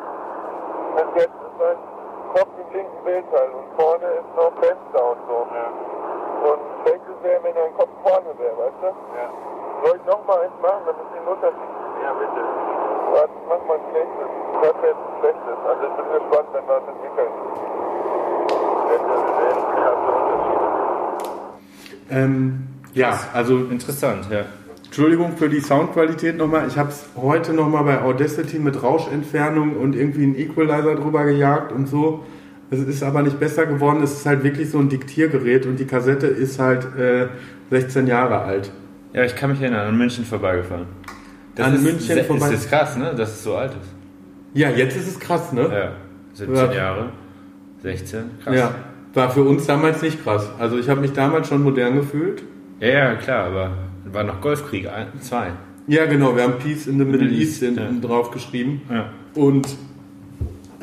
Und jetzt ist ein Kopf im linken Bildteil und vorne ist noch Fenster und so. Und Schenkel wäre wenn dein Kopf vorne wäre, weißt du? Ja. Soll ich noch mal eins machen, damit ich den Unterschied... Ja, bitte. Warte, mach mal ein schlechtes. Das wäre jetzt ein schlechtes. Also ich bin gespannt, wenn wir das entwickeln. Wenn wir sehen, krasse Unterschiede. Ähm, ja, also Interessant, ja. Entschuldigung für die Soundqualität nochmal. Ich habe es heute nochmal bei Audacity mit Rauschentfernung und irgendwie einen Equalizer drüber gejagt und so. Es ist aber nicht besser geworden. Es ist halt wirklich so ein Diktiergerät und die Kassette ist halt äh, 16 Jahre alt. Ja, ich kann mich erinnern, an München vorbeigefahren. An ist, München vorbei- Ist das krass, ne? Dass es so alt ist. Ja, jetzt ist es krass, ne? Ja. 17 Ja. Jahre. 16. Krass. Ja. War für uns damals nicht krass. Also ich habe mich damals schon modern gefühlt. Ja, ja, klar, aber war noch Golfkrieg 2. Ja, genau. Wir haben Peace in the Middle, Middle East, East, ja. drauf geschrieben. Ja. Und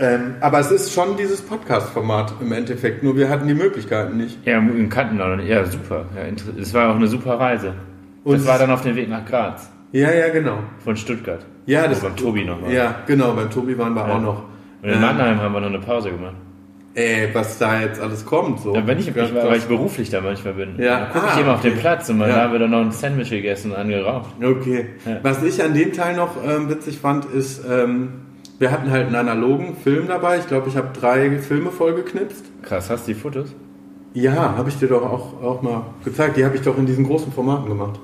ähm, aber es ist schon dieses Podcast-Format im Endeffekt. Nur wir hatten die Möglichkeiten nicht. Ja, in Kanten noch nicht. Ja, super. Ja, es war auch eine super Reise. Und das war dann auf dem Weg nach Graz. Ja, ja, genau. Von Stuttgart. Ja, das beim Tobi noch war. Ja, genau. Beim Tobi waren wir Ja. auch noch. Und in Ähm, Mannheim haben wir noch eine Pause gemacht. Ey, was da jetzt alles kommt, so. Ja, wenn ich, ich, weil ich beruflich da manchmal bin. Ja. Dann gucke Ah, ich immer auf den okay. Platz und dann Ja. haben wir dann noch ein Sandwich gegessen und angeraucht. Okay. Ja. Was ich an dem Teil noch ähm, witzig fand, ist, ähm, wir hatten halt einen analogen Film dabei. Ich glaube, ich habe drei Filme vollgeknipst. Krass, hast du die Fotos? Ja, habe ich dir doch auch, auch mal gezeigt. Die habe ich doch in diesen großen Formaten gemacht.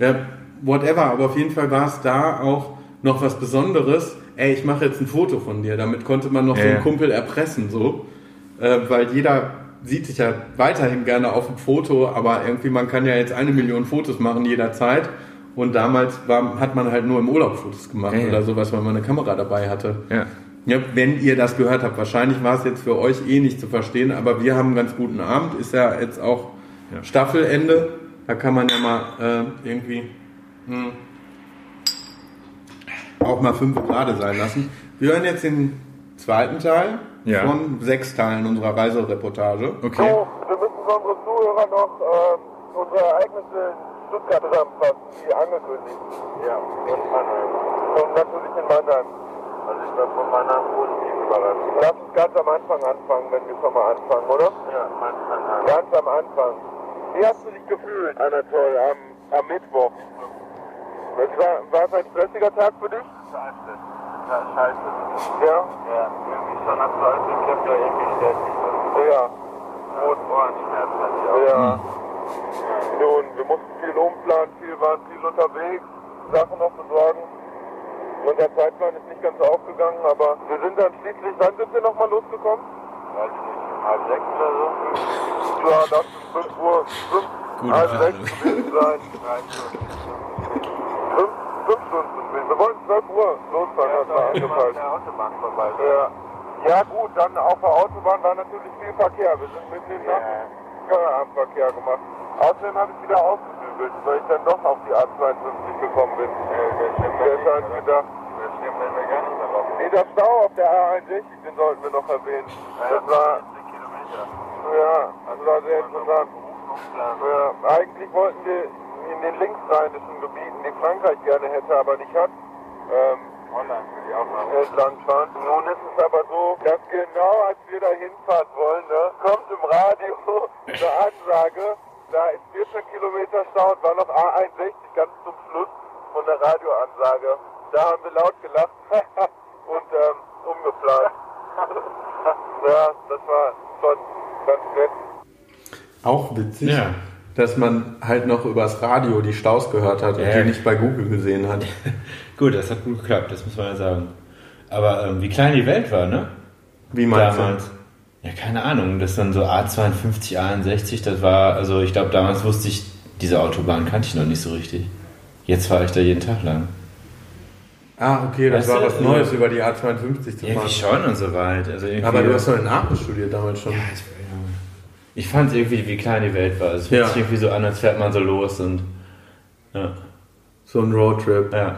Ja, whatever. Aber auf jeden Fall war es da auch noch was Besonderes. Ey, ich mache jetzt ein Foto von dir. Damit konnte man noch so Ja. einen Kumpel erpressen, so. Äh, weil jeder sieht sich ja weiterhin gerne auf dem Foto, aber irgendwie man kann ja jetzt eine Million Fotos machen jederzeit. Und damals war, hat man halt nur im Urlaub Fotos gemacht Ja, ja. oder sowas, weil man eine Kamera dabei hatte. Ja. Ja, wenn ihr das gehört habt, wahrscheinlich war es jetzt für euch eh nicht zu verstehen, aber wir haben einen ganz guten Abend. Ist ja jetzt auch. Staffelende. Da kann man ja mal äh, irgendwie hm, auch mal fünf gerade sein lassen. Wir hören jetzt den zweiten Teil Ja. von sechs Teilen unserer Reisereportage. Okay. So, wir müssen für unsere Zuhörer noch ähm, unsere Ereignisse in Stuttgart zusammenfassen, wie angekündigt. Ja, und Mannheim. Und natürlich in Mannheim. Also ich war von Mannheim positiv überrascht. Lass uns ganz am Anfang anfangen, wenn wir schon mal anfangen, oder? Ja, Mannheim. Ganz am Anfang. Wie hast du dich gefühlt, Anatol, am, am Mittwoch? Das war, war es ein stressiger Tag für dich? Scheiße. Ja, scheiße. Ja? Ja, irgendwie schon ab heute, ich hab da irgendwie stressig. Ja. Und Ohrenschmerzen hatte ich auch. Ja. Nun, wir mussten viel umplanen, viel waren viel unterwegs, Sachen noch besorgen. Unser Zeitplan ist nicht ganz aufgegangen, aber wir sind dann schließlich, wann sind wir nochmal losgekommen? Weiß ich nicht, halb sechs oder so? Ja, das ist 5 Uhr, 5, Gute halb Frage. sechs sein. Drei Stunden. Spät. Wir wollten 12 Uhr losfahren, hat mal angepasst. Autobahn vorbei. Ja. ja gut, dann auf der Autobahn war natürlich viel Verkehr. Wir sind mitten im Nacht Feierabendverkehr gemacht. Außerdem habe ich wieder ausgebügelt, weil ich dann doch auf die A52 gekommen bin. Wer hätte ans gedacht? Nee, der Stau auf der A61, den sollten wir noch erwähnen. Das war... Ja, das war sehr interessant. Ja, eigentlich wollten wir in den linksrheinischen Gebieten, die Frankreich gerne hätte, aber nicht hat, ähm, Holland will ich auch mal entlang fahren. Nun ist es aber so, dass genau als wir da hinfahren wollen, ne, kommt im Radio eine Ansage, da ist 14 Kilometer Stau und war noch A61 ganz zum Schluss von der Radioansage. Da haben wir laut gelacht *laughs* und ähm, umgeplant. *laughs* ja, das war schon ganz nett. Auch witzig, Ja. Dass man halt noch übers Radio die Staus gehört hat und Ja. die nicht bei Google gesehen hat. *laughs* Gut, das hat gut geklappt, das muss man ja sagen. Aber ähm, wie klein die Welt war, ne? Wie meinst damals. Ja, keine Ahnung. Das dann so A52, A61, das war, also ich glaube, damals wusste ich, diese Autobahn kannte ich noch nicht so richtig. Jetzt fahre ich da jeden Tag lang. du? Ah, okay, das Weißt war du, was Neues ja. über die A52 zu fahren. schon und so weit. Also Aber du hast doch in Aachen studiert damals schon. Ja, ich, ich fand irgendwie, wie klein die Welt war. Es fühlt Ja. sich irgendwie so an, als fährt man so los und. Ja. So ein Roadtrip. Ja.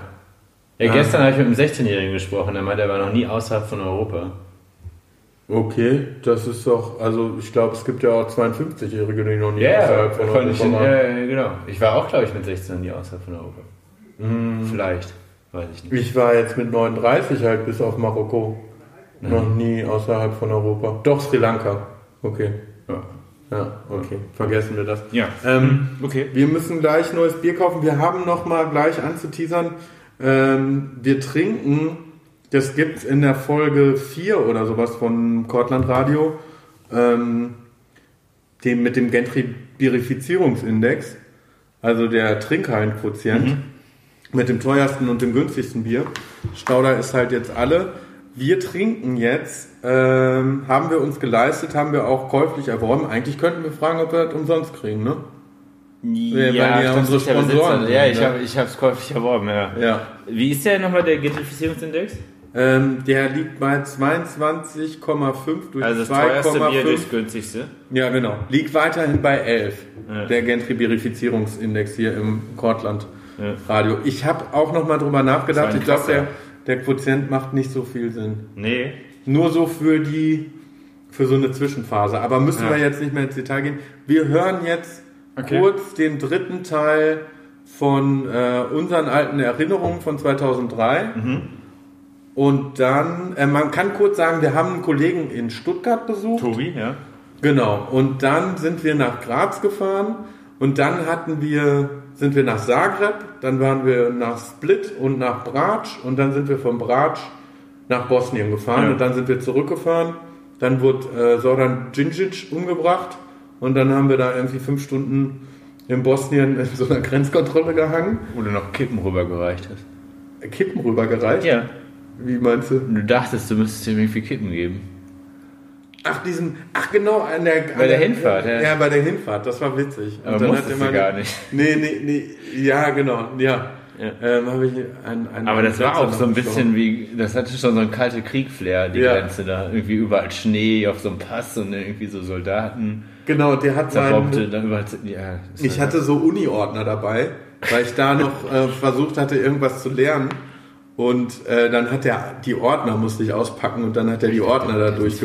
Ja, Ah. gestern habe ich mit einem 16-Jährigen gesprochen, der meinte, er war noch nie außerhalb von Europa. Okay, das ist doch, also ich glaube, es gibt ja auch 52-Jährige, die noch nie Ja, außerhalb von fand ich, Europa waren. äh, genau. Ich war auch, glaube ich, mit 16 noch nie außerhalb von Europa. Mhm. Vielleicht, weiß ich nicht. Ich war jetzt mit 39 halt bis auf Marokko. Noch nie außerhalb von Europa. Doch Sri Lanka. Okay. Ja. Ja, okay. Vergessen wir das. Ja. Ähm, okay. Wir müssen gleich neues Bier kaufen. Wir haben noch mal gleich anzuteasern. Ähm, wir trinken, das gibt's in der Folge 4 oder sowas von Cortland Radio, ähm, dem, mit dem Gentrifizierungsindex, also der Trinkhallenquotient, mit dem teuersten und dem günstigsten Bier. Stauder ist halt jetzt alle. Wir trinken jetzt, ähm, haben wir uns geleistet, haben wir auch käuflich erworben. Eigentlich könnten wir fragen, ob wir das umsonst kriegen, ne? die ja stimmt, unsere Sponsoren Besitzer. Ja, sind, ich ne? habe hab's käuflich erworben, ja. Ja. Wie ist der nochmal, der Gentrifizierungsindex? Ähm, der liegt bei 22,5 durch Also das teuerste Bier 2,5. durchs günstigste. Ja, genau. Liegt weiterhin bei 11. Ja. Der Gentrifizierungsindex hier im Kortland Ja. Radio. Ich habe auch noch mal drüber nachgedacht. Ich glaube, der. Der Quotient macht nicht so viel Sinn. Nee. Nur so für die, für so eine Zwischenphase. Aber müssen Ja. wir jetzt nicht mehr ins Detail gehen. Wir hören jetzt Okay. kurz den dritten Teil von äh, unseren alten Erinnerungen von 2003. Mhm. Und dann, äh, man kann kurz sagen, wir haben einen Kollegen in Stuttgart besucht. Tobi, ja. Genau. Und dann sind wir nach Graz gefahren und dann hatten wir, sind wir nach Zagreb, dann waren wir nach Split und nach Brač und dann sind wir von Brač nach Bosnien gefahren Ja. und dann sind wir zurückgefahren. Dann wurde äh, Zoran Djindjic umgebracht und dann haben wir da irgendwie fünf Stunden in Bosnien in so einer Grenzkontrolle gehangen, Wo du noch Kippen rübergereicht hast. Kippen rübergereicht. Ja. Wie meinst du? Du dachtest, du müsstest ihm irgendwie Kippen geben. Ach, diesen, ach genau, an der, an Bei der Hinfahrt, ja. ja. bei der Hinfahrt, das war witzig. Aber musstest hat immer- gar nicht. *laughs* Nee, nee, nee, ja, genau, ja. Ja. Ähm, habe ich ein, ein, Aber das war auch so ein bisschen wie, das hatte schon so ein kalte Krieg-Flair, die Ja. Grenze da. Irgendwie überall Schnee auf so einem Pass und irgendwie so Soldaten. Genau, der hat seinen, dann überall, ja. ich hatte so Uni-Ordner dabei, weil ich da noch äh, versucht hatte, irgendwas zu lernen. Und äh, dann hat er die Ordner musste ich auspacken und dann hat er die Ordner da glaub ich.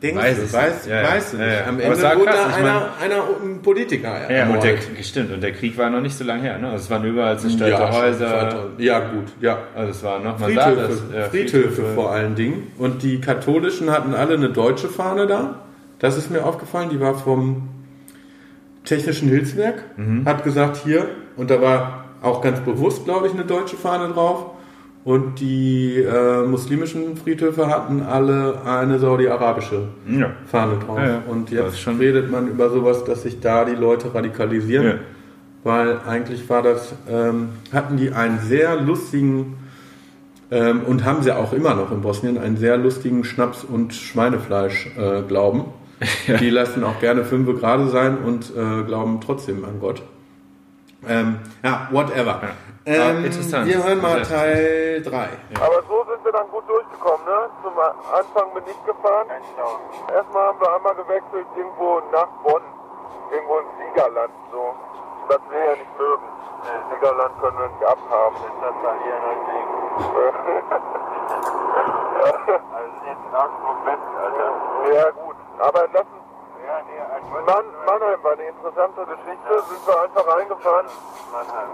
Denkst Weiß du, nicht. Ja, ja. weißt du Ja, nicht. ja. Am Ende wurde krass, da einer, einer ein Politiker Ja, und der, stimmt, und der Krieg war noch nicht so lange her, ne? Also es waren überall zerstörte ja, Häuser. 2000. Ja, gut, ja. Also es war noch, man Friedhöfe, das. Ja, Friedhöfe vor allen Dingen. Und die katholischen hatten alle eine deutsche Fahne da. Das ist mir aufgefallen. Die war vom Technischen Hilfswerk. Mhm. Hat gesagt, hier. Und da war auch ganz bewusst, glaube ich, eine deutsche Fahne drauf. Und die äh, muslimischen Friedhöfe hatten alle eine saudi-arabische Ja. Fahne drauf. Ja, ja. Und jetzt schon- redet man über sowas, dass sich da die Leute radikalisieren. Weil eigentlich war das, ähm, hatten die einen sehr lustigen, ähm, und haben sie auch immer noch in Bosnien, einen sehr lustigen Schnaps- und Schweinefleisch-Glauben. *laughs* Die lassen auch gerne fünfe gerade sein und äh, glauben trotzdem an Gott. Ähm, ja, whatever. Ja. Ähm, Ah, interessant. Wir hören mal Teil 3. Aber so sind wir dann gut durchgekommen, ne? Zum Anfang bin ich gefahren. Erstmal haben wir einmal gewechselt irgendwo nach Bonn. Irgendwo in Siegerland, so. Das wir ja nicht mögen. Siegerland können wir nicht abhaben. Das ist das hier *laughs* Also jetzt Augsburg West, Alter. Ja gut, aber lass uns ja, nee, Mann, Mannheim war eine interessante Geschichte. Sind wir einfach reingefahren. Mannheim.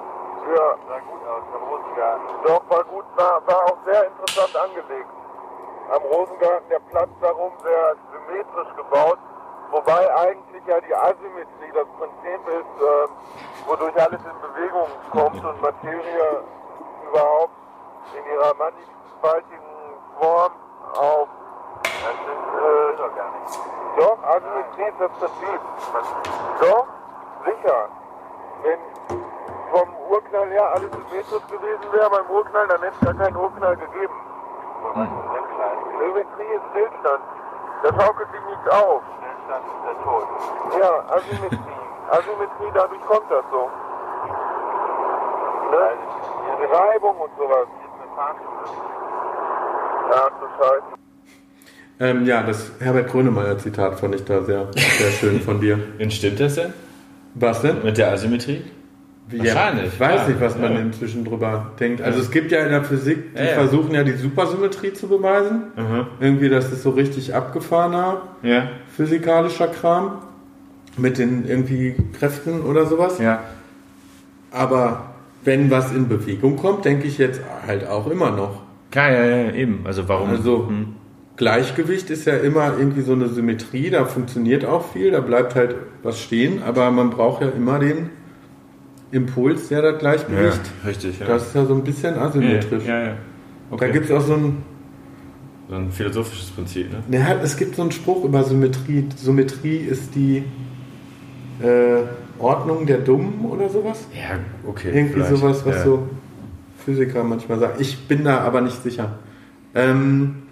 Ja. Sah gut aus, am Rosengarten. Doch, war gut, war, war auch sehr interessant angelegt. Am Rosengarten, der Platz darum sehr symmetrisch gebaut. Wobei eigentlich ja die Asymmetrie das Prinzip ist, ähm, wodurch alles in Bewegung kommt und Materie überhaupt in ihrer mannigfaltigen Form auf das ist äh, doch gar nicht. Doch, Asymmetrie ist das Prinzip. Doch, sicher. Wenn vom Urknall her alles symmetrisch gewesen wäre beim Urknall, dann hätte es gar keinen Urknall gegeben. Symmetrie ist Stillstand. Da schaukelt sich nichts auf. Stillstand ist der Tod. Ja, Asymmetrie. Asymmetrie, dadurch kommt das so. Ne? Reibung und sowas. Ach du Scheiße. Ähm, ja, das Herbert Grönemeyer-Zitat fand ich da sehr, sehr schön von dir. *laughs* Und stimmt das denn? Was denn? Mit der Asymmetrie? Wahrscheinlich, ich weiß ja. nicht, was man Ja. inzwischen drüber denkt. Also es gibt ja in der Physik, die versuchen ja die Supersymmetrie zu beweisen. Mhm. Irgendwie, das ist so richtig abgefahrener Ja. physikalischer Kram mit den irgendwie Kräften oder sowas. Ja. Aber wenn was in Bewegung kommt, denke ich jetzt halt auch immer noch. Ja, ja, ja, eben. Also warum? Also Hm. Gleichgewicht ist ja immer irgendwie so eine Symmetrie, da funktioniert auch viel, da bleibt halt was stehen, aber man braucht ja immer den Impuls, der das Gleichgewicht. richtig, ja. Das ist ja so ein bisschen asymmetrisch. ja, ja. Da gibt es auch so ein, so ein philosophisches Prinzip, ne? ja, es gibt so einen Spruch über Symmetrie. Symmetrie ist die äh, Ordnung der Dummen oder sowas. Ja, okay. Irgendwie vielleicht. sowas, was ja. so Physiker manchmal sagen. Ich bin da aber nicht sicher. Ähm,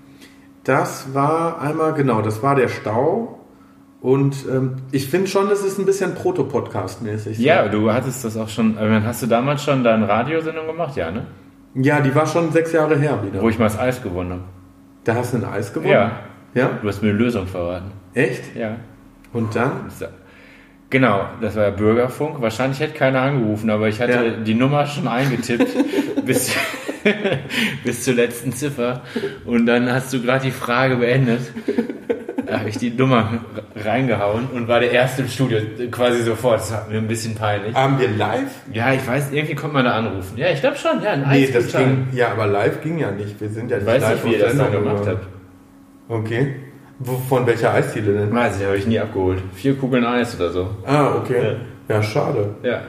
das war einmal, genau, das war der Stau. Und ähm, ich finde schon, das ist ein bisschen Proto-Podcast-mäßig. so. Ja, du hattest das auch schon. äh, Hast du damals schon deine Radiosendung gemacht? Ja, ne? ja, die war schon sechs Jahre her wieder. Wo ich mal das Eis gewonnen habe. da hast du ein Eis gewonnen? Ja. Ja? Du hast mir eine Lösung verraten. Echt? Ja. Und dann? Genau, das war ja Bürgerfunk. Wahrscheinlich hätte keiner angerufen, aber ich hatte Ja. die Nummer schon eingetippt *laughs* bis, *laughs* bis zur letzten Ziffer. Und dann hast du gerade die Frage beendet. Da habe ich die Nummer reingehauen und war der Erste im Studio quasi sofort. Das war mir ein bisschen peinlich. Haben wir live? Ja, ich weiß, irgendwie kommt man da anrufen. Ja, ich glaube schon. Ja, ein Nee, das ging, ja, aber live ging ja nicht. Wir sind ja Ich nicht weiß live nicht, wie ihr das dann gemacht habt. Okay. Von welcher Eisdiele denn? Weiß ich, habe ich nie abgeholt. Vier Kugeln Eis oder so. Ah, okay. Ja, schade. Ja.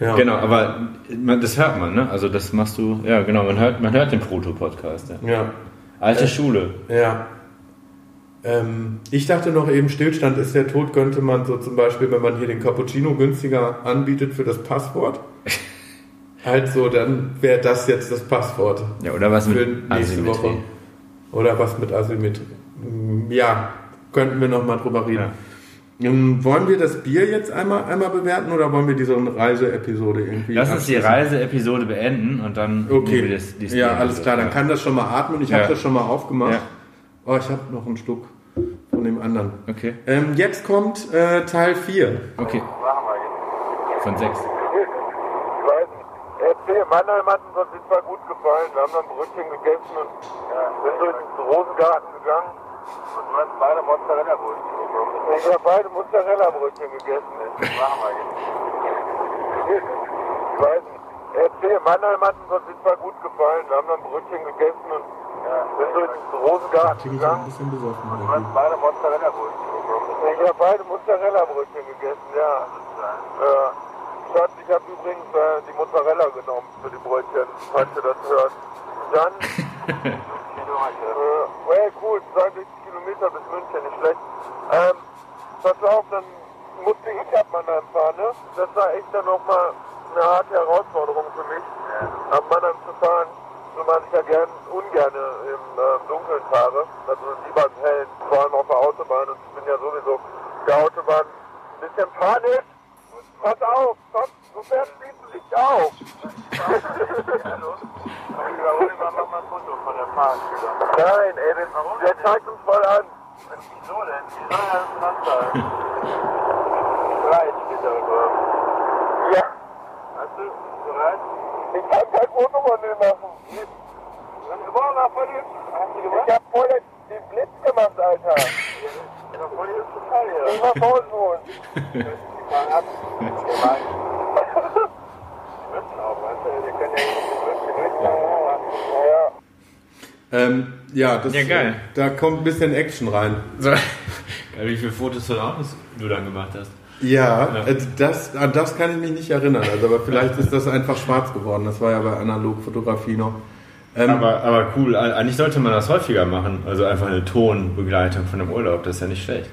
Ja. Genau, aber das hört man, ne? Also das machst du, ja genau, man hört, man hört den Proto-Podcast. Ja. Ja. Alte Schule. Ja. Ähm, ich dachte noch eben, Stillstand ist der Tod, könnte man so zum Beispiel, wenn man hier den Cappuccino günstiger anbietet für das Passwort. *laughs* halt so, dann wäre das jetzt das Passwort. Ja, oder was Für mit nächste Asymmetrie. Woche. Oder was mit Asymmetrie. Mm, Ja, könnten wir noch mal drüber reden. Ähm, Wollen wir das Bier jetzt einmal, einmal bewerten oder wollen wir diese Reise-Episode irgendwie Lass uns die? Reiseepisode beenden und dann Okay. nehmen wir das, die ja, Bier. alles klar, dann kann das schon mal atmen. Ich Ja. habe das schon mal aufgemacht. Ja. Oh, ich habe noch einen Schluck von dem anderen. Okay, Ähm, jetzt kommt äh, Teil 4. okay. Von sechs. Ich weiß nicht. Erzähl, Mannheim hat uns auf jeden Fall gut gefallen. Wir haben dann Brötchen gegessen und sind durch den Rosengarten gegangen. Und du hast beide Mozzarella-Brötchen bekommen. Ich habe beide Mozzarella-Brötchen gegessen. Machen wir jetzt. Ich weiß nicht. Erzähl, Mannheim hat uns auf jeden Fall gut gefallen. Wir haben dann Brötchen gegessen und sind durch den Rosengarten Bin ich ein gegangen. bisschen besoffen. Du irgendwie. hast beide Mozzarella-Brötchen. Ich habe beide Mozzarella-Brötchen gegessen, ja. ja. Schatz, ich habe übrigens äh, die Mozzarella genommen für die Brötchen, falls du das hörst. Dann, *laughs* äh, well, cool, 62 Kilometer bis München, nicht schlecht. Ähm, pass auf, dann musste ich ab Mannheim fahren, ne? Das war echt dann nochmal eine harte Herausforderung für mich, ab Mannheim zu fahren. Zumal ich ja gern, ungern im äh, Dunkeln fahre, also lieber im Hellen, vor allem auf der Autobahn. Und ich bin ja sowieso der Autobahn ein bisschen panisch. Pass auf, komm, du fährst viel zu Licht auf. Nein, ey, der, der zeigt uns voll an. Wieso denn? Wie soll er das anzeigen? Bereit steht da drauf. Ja. Hast du bereit? Ich kann kein Foto von dir machen. Dann gewonnen, nach voll Ich hab voll den Blitz gemacht, Alter. *laughs* Ähm, ja, das, Ja, geil. da kommt ein bisschen Action rein. So. Wie viele Fotos von Autos du dann gemacht hast. Ja, Ja. äh, das, an das kann ich mich nicht erinnern. Also, aber vielleicht ist das einfach schwarz geworden. Das war ja bei Analogfotografie noch. Ähm, Aber, aber cool, eigentlich sollte man das häufiger machen. Also einfach eine Tonbegleitung von einem Urlaub, das ist ja nicht schlecht.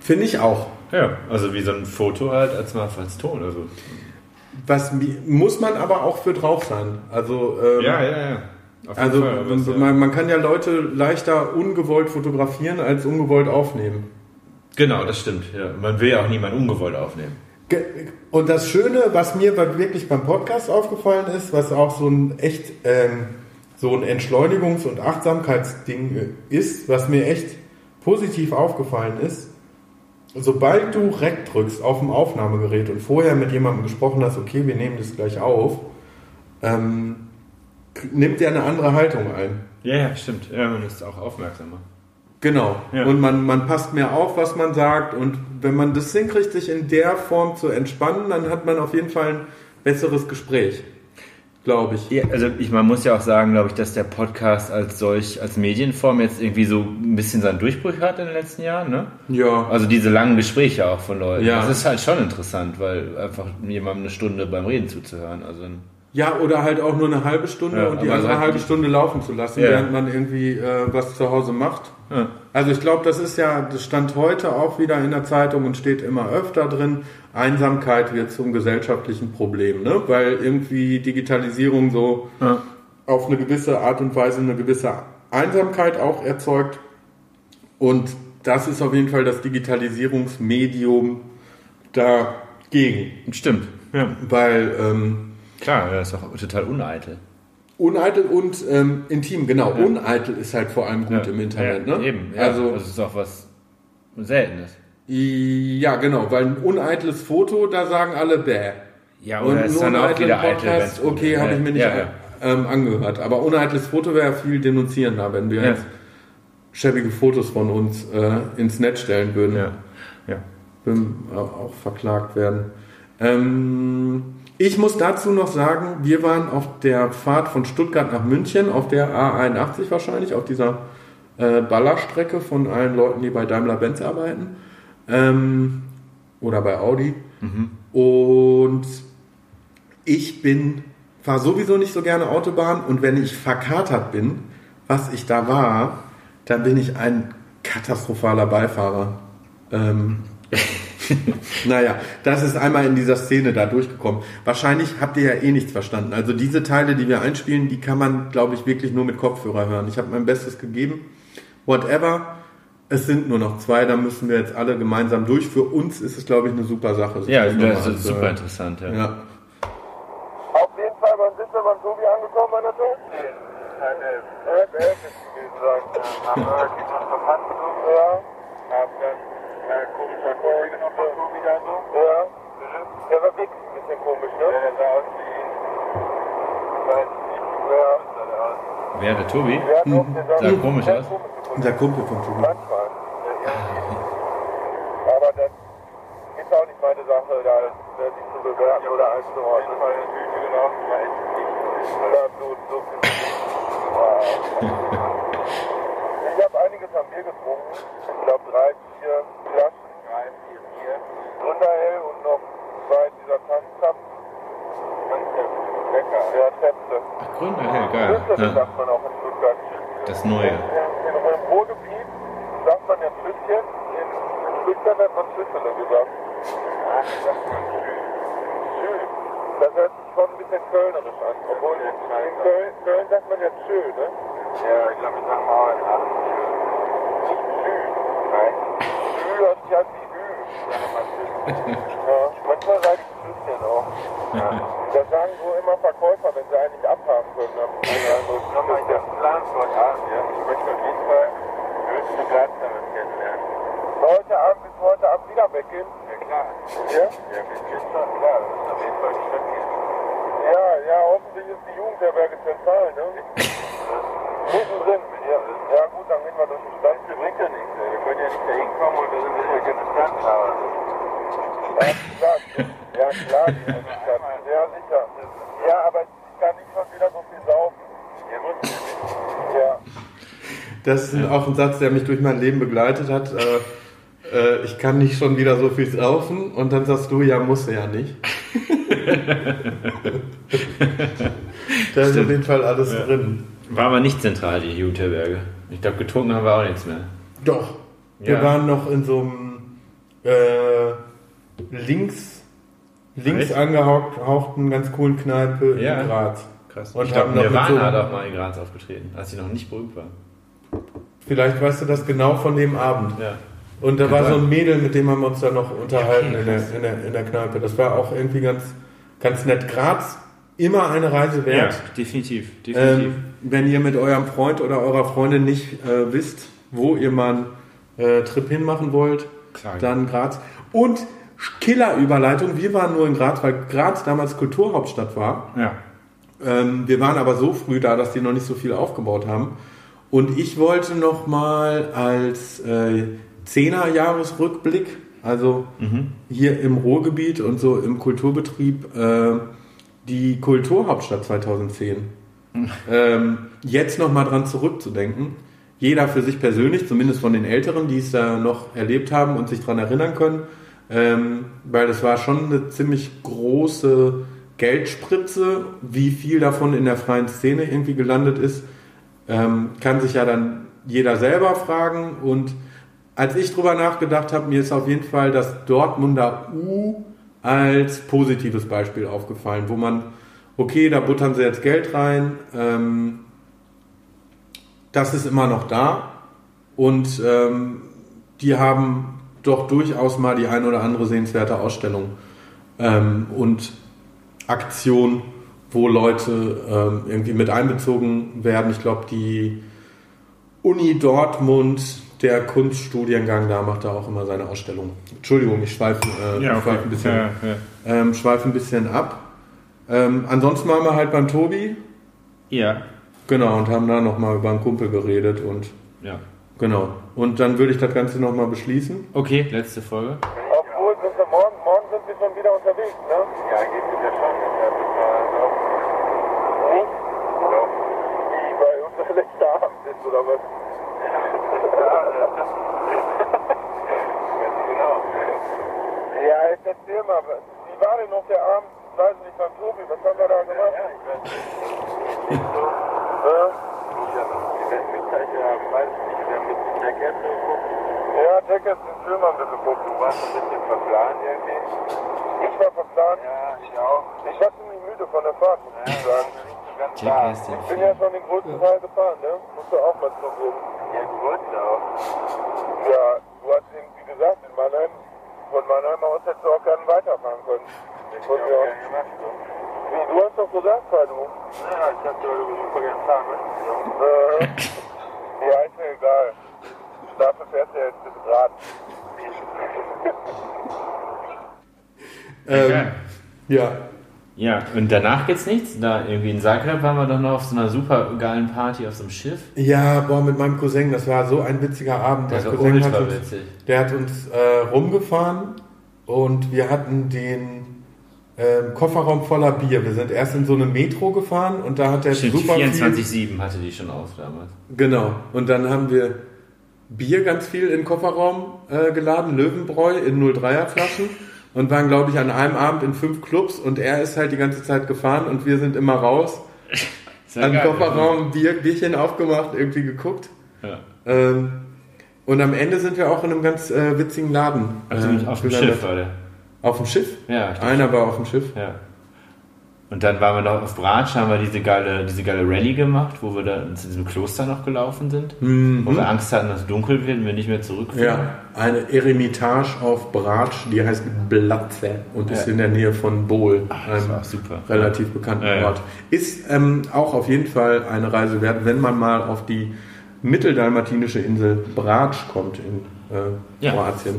Finde ich auch. Ja, also wie so ein Foto halt als mal als Ton. Also. Was muss man aber auch für drauf sein. Also, ähm, Ja, ja, ja. Also Fall, man, man kann ja Leute leichter ungewollt fotografieren als ungewollt aufnehmen. Genau, das stimmt. Ja. Man will ja auch niemanden ungewollt aufnehmen. Und das Schöne, was mir wirklich beim Podcast aufgefallen ist, was auch so ein echt ähm, so ein Entschleunigungs- und Achtsamkeitsding äh, ist, was mir echt positiv aufgefallen ist, sobald du Rec drückst auf dem Aufnahmegerät und vorher mit jemandem gesprochen hast, okay, wir nehmen das gleich auf, ähm, nimmt der eine andere Haltung ein. Ja, ja, stimmt. Ja, man ist auch aufmerksamer. Genau. Ja. Und man, man passt mehr auf, was man sagt. Und wenn man das hinkriegt, sich in der Form zu entspannen, dann hat man auf jeden Fall ein besseres Gespräch. glaube ich. Ja, also ich, man muss ja auch sagen, glaube ich, dass der Podcast als solch, als Medienform jetzt irgendwie so ein bisschen seinen Durchbruch hat in den letzten Jahren, ne? Ja. Also diese langen Gespräche auch von Leuten. Ja. Das ist halt schon interessant, weil einfach jemandem eine Stunde beim Reden zuzuhören. Also Ja, oder halt auch nur eine halbe Stunde Ja, und die andere halbe Stunde laufen zu lassen, Ja. während man irgendwie äh, was zu Hause macht. Ja. Also ich glaube, das ist ja, das stand heute auch wieder in der Zeitung und steht immer öfter drin, Einsamkeit wird zum gesellschaftlichen Problem, ne? weil irgendwie Digitalisierung so auf eine gewisse Art und Weise eine gewisse Einsamkeit auch erzeugt. Und das ist auf jeden Fall das Digitalisierungsmedium dagegen. Stimmt. Ja. Weil ähm, Klar, das ist auch total uneitel. Uneitel und ähm, intim, genau. Uneitel ist halt vor allem gut Ja. im Internet, ja, ne? Eben, ja. Also, das ist auch was Seltenes. ja, genau, weil ein uneitles Foto, da sagen alle bäh. Ja, Und oder ist nur dann ein auch eitel. Podcast, wenn's- okay, habe ich mir nicht ja, ja. Ähm, angehört. Aber uneitles Foto wäre viel denunzierender, wenn wir Ja. jetzt schäbige Fotos von uns äh, ins Netz stellen würden. Ja. ja. Würden auch auch verklagt werden. Ähm, ich muss dazu noch sagen, wir waren auf der Fahrt von Stuttgart nach München, auf der A81 wahrscheinlich, auf dieser äh, Ballerstrecke von allen Leuten, die bei Daimler-Benz arbeiten. Ähm, oder bei Audi. Und ich bin, fahre sowieso nicht so gerne Autobahn und wenn ich verkatert bin, was ich da war, dann bin ich ein katastrophaler Beifahrer. Ähm, *laughs* *laughs* naja, das ist einmal in dieser Szene da durchgekommen. Wahrscheinlich habt ihr ja eh nichts verstanden. Also diese Teile, die wir einspielen, die kann man, glaube ich, wirklich nur mit Kopfhörer hören. Ich habe mein Bestes gegeben. Whatever. Es sind nur noch zwei, da müssen wir jetzt alle gemeinsam durch. Für uns ist es, glaube ich, eine super Sache. Ja, das ist super anzuhören. interessant. Ja. Ja. Auf jeden Fall, wann sind wir beim Tobi angekommen, meine Tochter? Halb elf. Halb elf ist gewesen sein. Haben wir die schon verpasst, so? Ja. Haben dann, äh, komischer von Tobi da so? Ja. Der war weg, ein bisschen komisch, ne? Ja, der sah aus wie, weiß nicht, ja. aus? Wer, der Tobi? Der der sah, komisch aus. Unser Kumpel von Tobi. Manchmal. Aber das ist auch nicht meine Sache, da sich zu bewerten oder einzuordnen. Ich habe eine Tüte gelaufen, war echt nicht. Ja, so, so viel. *laughs* Ich habe einiges am Bier getrunken. Ich glaube drei, vier Flaschen. Drei, vier Bier. Gründerhell und noch zwei dieser Tanzkappen. Lecker. Ja, Zäpfle. Gründer, hey, geil. Flüsse, Ja, sagt man auch in Stuttgart. das Neue. In im Ruhrgebiet sagt man ja Flüsschen, in, in Stuttgart hat man Schüssele gesagt. Ach, sagt man Schü. Das hört sich schon ein bisschen kölnerisch an. Obwohl in, Köln, Köln sagt man ja Tschö, ne? Ja, ich glaube, wir sagen auch in Aachen Tschö. Nicht Tschü. Nein. Tschü hört sich an wie Ü. Ja, manchmal sage ich Flüsschen auch. Ja. Das sagen so immer Verkäufer, wenn sie eigentlich abhaben können. Dann ja, so nochmal in der Plansport Asien. Ich möchte auf jeden Fall höchste Glatzerin kennenlernen. Heute Abend bis heute Abend wieder weggehen? Ja klar. Ja? Ja, bis gestern, klar. Das ist auf jeden Fall die Stadt gehen. Ja, ja, hoffentlich ist die Jugendherberge zentral, ne? *laughs* Mittendrin. Ja, ja gut, dann gehen wir durch die Stadt. Das bringt ja nichts. Wir können ja nicht da hinkommen und wir sind sicher keine Stadthaus. Ja, klar. Ja, klar, die ist Stadt. Ja, sicher. Ja, aber ich kann nicht schon wieder so viel saufen. Ja, muss ja nicht. Ja. Das ist auch ein Satz, der mich durch mein Leben begleitet hat. Äh, äh, ich kann nicht schon wieder so viel saufen und dann sagst du, ja, muss ja nicht. *laughs* da ist auf jeden Fall alles drin. War aber nicht zentral, die Jugendherberge. Ich glaube, getrunken haben wir auch nichts mehr. Doch. Wir Ja. waren noch in so einem äh, links, links angehauchten, ganz coolen Kneipe Ja. in Graz. Krass. Und ich glaube, Nirvana so- hat auch mal in Graz aufgetreten, als sie noch nicht berühmt war. Vielleicht weißt du das genau von dem Abend. Ja. Und da Kann war so ein Mädel, mit dem haben wir uns dann noch unterhalten okay, in, der, in, der, in der Kneipe. Das war auch irgendwie ganz, ganz nett. Graz, immer eine Reise Ja, wert. definitiv. definitiv. Ähm, wenn ihr mit eurem Freund oder eurer Freundin nicht äh, wisst, wo ihr mal einen äh, Trip hinmachen wollt, Klar. dann Graz. Und Killerüberleitung, wir waren nur in Graz, weil Graz damals Kulturhauptstadt war. ja. Ähm, wir waren aber so früh da, dass die noch nicht so viel aufgebaut haben. Und ich wollte noch mal als äh, Zehner-Jahresrückblick, also hier im Ruhrgebiet und so im Kulturbetrieb, äh, die Kulturhauptstadt 2010. ähm, jetzt nochmal dran zurückzudenken. Jeder für sich persönlich, zumindest von den Älteren, die es da noch erlebt haben und sich dran erinnern können. Ähm, weil das war schon eine ziemlich große Geldspritze. Wie viel davon in der freien Szene irgendwie gelandet ist, ähm, kann sich ja dann jeder selber fragen. Und als ich drüber nachgedacht habe, mir ist auf jeden Fall das Dortmunder U als positives Beispiel aufgefallen, wo man, okay, da buttern sie jetzt Geld rein, ähm, das ist immer noch da und ähm, die haben doch durchaus mal die ein oder andere sehenswerte Ausstellung ähm, und Aktion, wo Leute ähm, irgendwie mit einbezogen werden. Ich glaube, die Uni Dortmund, der Kunststudiengang da macht da auch immer seine Ausstellung. Entschuldigung, ich schweife äh, Ja, okay. ein bisschen, Ja, ja. Ähm, schweife ein bisschen ab. Ähm, ansonsten waren wir halt beim Tobi, Ja. genau, und haben da nochmal über einen Kumpel geredet und Ja. genau. Und dann würde ich das Ganze nochmal beschließen. Okay, letzte Folge. Obwohl, sind wir morgen, morgen sind wir schon wieder unterwegs, ne? Ja, geht es ja schon. Nicht. Doch. Wie bei unser letzter Abend ist, oder was? Ja, jetzt erzähl mal, wie war denn noch der Abend, weiß nicht, beim Tobi, was haben wir da gemacht? Ja, ich weiß nicht so. Äh? Ich die Mitteiche haben, weiß nicht, wir haben mit Jackass geguckt. Ja, Jackass den Film haben wir geguckt. Du warst ein bisschen verplant irgendwie. Ich war verplant? Ja, ich auch. Ich war ziemlich müde von der Fahrt, muss ich sagen. Jackass, den Ich bin ja schon den größten Teil gefahren, ne? Musst du auch mal zugeben. Ja, du wolltest auch. Ja, du hast eben, wie gesagt, in Mannheim, von Mannheim aus hättest du auch gerne weiterfahren können. Ich wollte ja auch gemacht, so. Wie, du hast doch gesagt, fahr du. Ja, ich hab dir super gerne fahren müssen. Äh, ja, ist mir egal. Dafür fährst du ja jetzt bis Rad. *laughs* Ähm, ja, Ja, und danach geht's nichts. Da irgendwie in Zagreb waren wir doch noch auf so einer super geilen Party auf so einem Schiff. Ja, boah, mit meinem Cousin, das war so ein witziger Abend. Das Der Cousin hat ultra uns, witzig. der hat uns äh, rumgefahren und wir hatten den ähm, Kofferraum voller Bier. Wir sind erst in so eine Metro gefahren und da hat er Stimmt, super viel... 24-7 hatte die schon auf damals. Genau. Und dann haben wir Bier ganz viel in den Kofferraum äh, geladen, Löwenbräu in 03er Flaschen und waren, glaube ich, an einem Abend in fünf Clubs und er ist halt die ganze Zeit gefahren und wir sind immer raus, *laughs* geil. Kofferraum Bier, Bierchen aufgemacht, irgendwie geguckt. Ja. Ähm, und am Ende sind wir auch in einem ganz äh, witzigen Laden. Auf dem, äh, auf dem. Schiff war der. Auf dem Schiff? Ja, Einer war auf dem Schiff. Ja. Und dann waren wir noch auf Bratsch, haben wir diese geile, diese geile Rallye gemacht, wo wir da zu diesem Kloster noch gelaufen sind. Wo wir Angst hatten, dass es dunkel wird und wir nicht mehr zurückfinden. Mhm. Ja, eine Eremitage auf Bratsch, die heißt Blatze und ist Ja. in der Nähe von Bohl, das einem war super. relativ bekannten Ja, ja. Ort. Ist ähm, auch auf jeden Fall eine Reise wert, wenn man mal auf die mitteldalmatinische Insel Bratsch kommt in äh. Kroatien.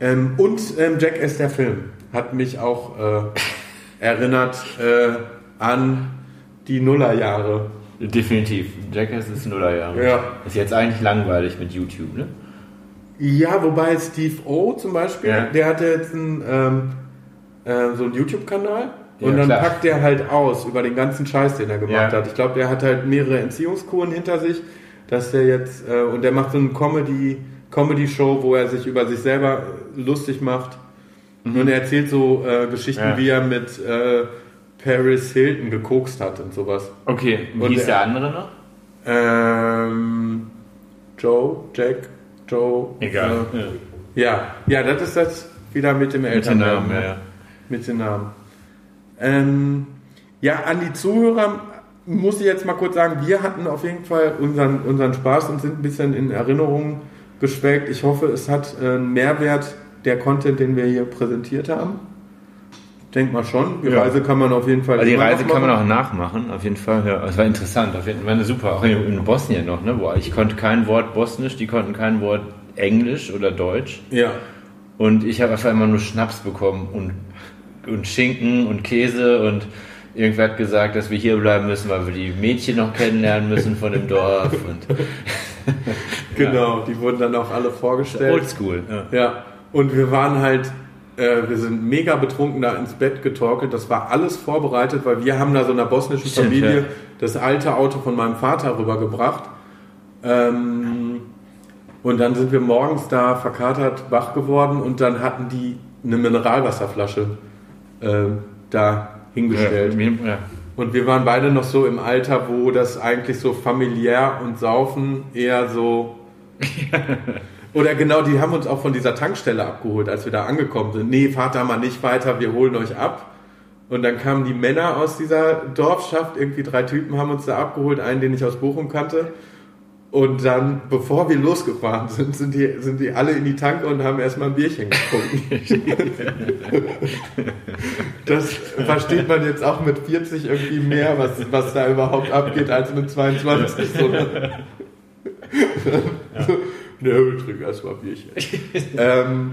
Ähm, und ähm, Jackass der Film hat mich auch äh, *laughs* erinnert äh, an die Nullerjahre. Definitiv. Jackass ist Nullerjahre. Ja. Ist jetzt eigentlich langweilig mit YouTube, ne? Ja, wobei Steve O zum Beispiel, Ja. der hat ja jetzt einen, ähm, äh, so einen YouTube-Kanal und Ja, dann klar. packt der halt aus über den ganzen Scheiß, den er gemacht Ja. hat. Ich glaube, der hat halt mehrere Entziehungskuren hinter sich, dass der jetzt, äh, und der macht so eine Comedy, Comedy-Show, wo er sich über sich selber lustig macht. Und er erzählt so äh, Geschichten, Mhm. Ja. wie er mit äh, Paris Hilton gekokst hat und sowas. Okay, wie Und hieß der- der andere noch? Ähm, Joe, Jack, Joe. Egal. Äh, ja, ja, das ist das wieder mit dem Mit den Elternnamen. Namen, ja, ja. Mit den Namen. Ähm, ja, an die Zuhörer muss ich jetzt mal kurz sagen, wir hatten auf jeden Fall unseren, unseren Spaß und sind ein bisschen in Erinnerung geschwelgt. Ich hoffe, es hat äh, einen Mehrwert, der Content, den wir hier präsentiert haben. Ich denke mal schon. Die Ja. Reise kann man auf jeden Fall. Also die Reise kann man auch nachmachen, auf jeden Fall. Ja, es war interessant, auf jeden Fall super. Auch in, Bosnien noch, ne? Wo ich konnte kein Wort Bosnisch, die konnten kein Wort Englisch oder Deutsch. Ja. Und ich habe einfach immer nur Schnaps bekommen und, und Schinken und Käse und irgendwer hat gesagt, dass wir hier bleiben müssen, weil wir die Mädchen noch kennenlernen müssen von dem Dorf und *laughs* *laughs* Genau, die wurden dann auch alle vorgestellt. oldschool. Ja. Ja, und wir waren halt äh, wir sind mega betrunken da ins Bett getorkelt. Das war alles vorbereitet, weil wir haben da so einer bosnischen Stimmt, Familie ja. das alte Auto von meinem Vater rübergebracht. Ähm, und dann sind wir morgens da verkatert wach geworden und dann hatten die eine Mineralwasserflasche äh, da hingestellt. Ja, ja. Und wir waren beide noch so im Alter, wo das eigentlich so familiär und Saufen eher so. *laughs* Oder genau, die haben uns auch von dieser Tankstelle abgeholt, als wir da angekommen sind. Nee, fahrt da mal nicht weiter, wir holen euch ab. Und dann kamen die Männer aus dieser Dorfschaft, irgendwie drei Typen haben uns da abgeholt, einen, den ich aus Bochum kannte. Und dann, bevor wir losgefahren sind, sind die, sind die alle in die Tanke und haben erstmal ein Bierchen getrunken. *laughs* das versteht man jetzt auch mit 40 irgendwie mehr, was, was da überhaupt abgeht, als mit 22. So, ne? *laughs* so, ne, wir trinken erstmal ein Bierchen. *laughs* ähm,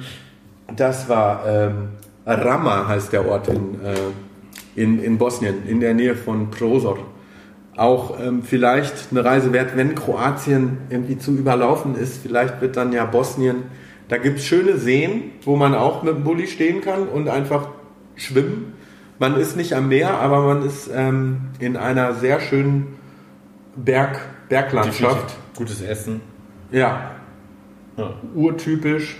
das war ähm, Rama heißt der Ort in, äh, in, in Bosnien, in der Nähe von Prosor auch ähm, vielleicht eine Reise wert, wenn Kroatien irgendwie zu überlaufen ist. Vielleicht wird dann ja Bosnien. Da gibt es schöne Seen, wo man auch mit dem Bulli stehen kann und einfach schwimmen. Man ist nicht am Meer, aber man ist ähm, in einer sehr schönen Berg, Berglandschaft. Gutes Essen. Ja, Ja. urtypisch.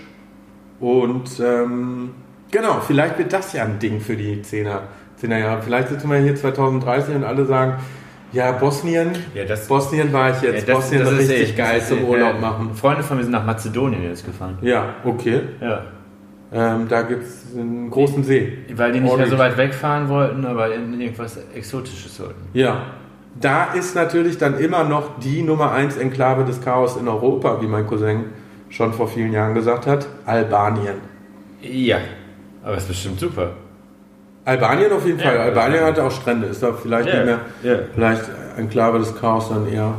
Und ähm, genau, vielleicht wird das ja ein Ding für die 10er, 10er Jahre. Vielleicht sitzen wir hier 2030 und alle sagen, ja, Bosnien, Ja, das- Bosnien war ich jetzt. Ja, das- Bosnien das ist richtig echt- geil das zum ist- Urlaub ja, machen. Freunde von mir sind nach Mazedonien jetzt gefahren. Ja, okay. Ja. Ähm, da gibt es einen großen See. Weil die nicht mehr Orlik. so weit wegfahren wollten, aber irgendwas Exotisches wollten. Ja. Da ist natürlich dann immer noch die Nummer 1 Enklave des Chaos in Europa, wie mein Cousin schon vor vielen Jahren gesagt hat, Albanien. Ja. Aber ist bestimmt super. Albanien auf jeden Fall. Ja, Albanien Albanien. hat auch Strände. Ist da vielleicht Ja, nicht mehr, ja. vielleicht Enklave des Chaos dann eher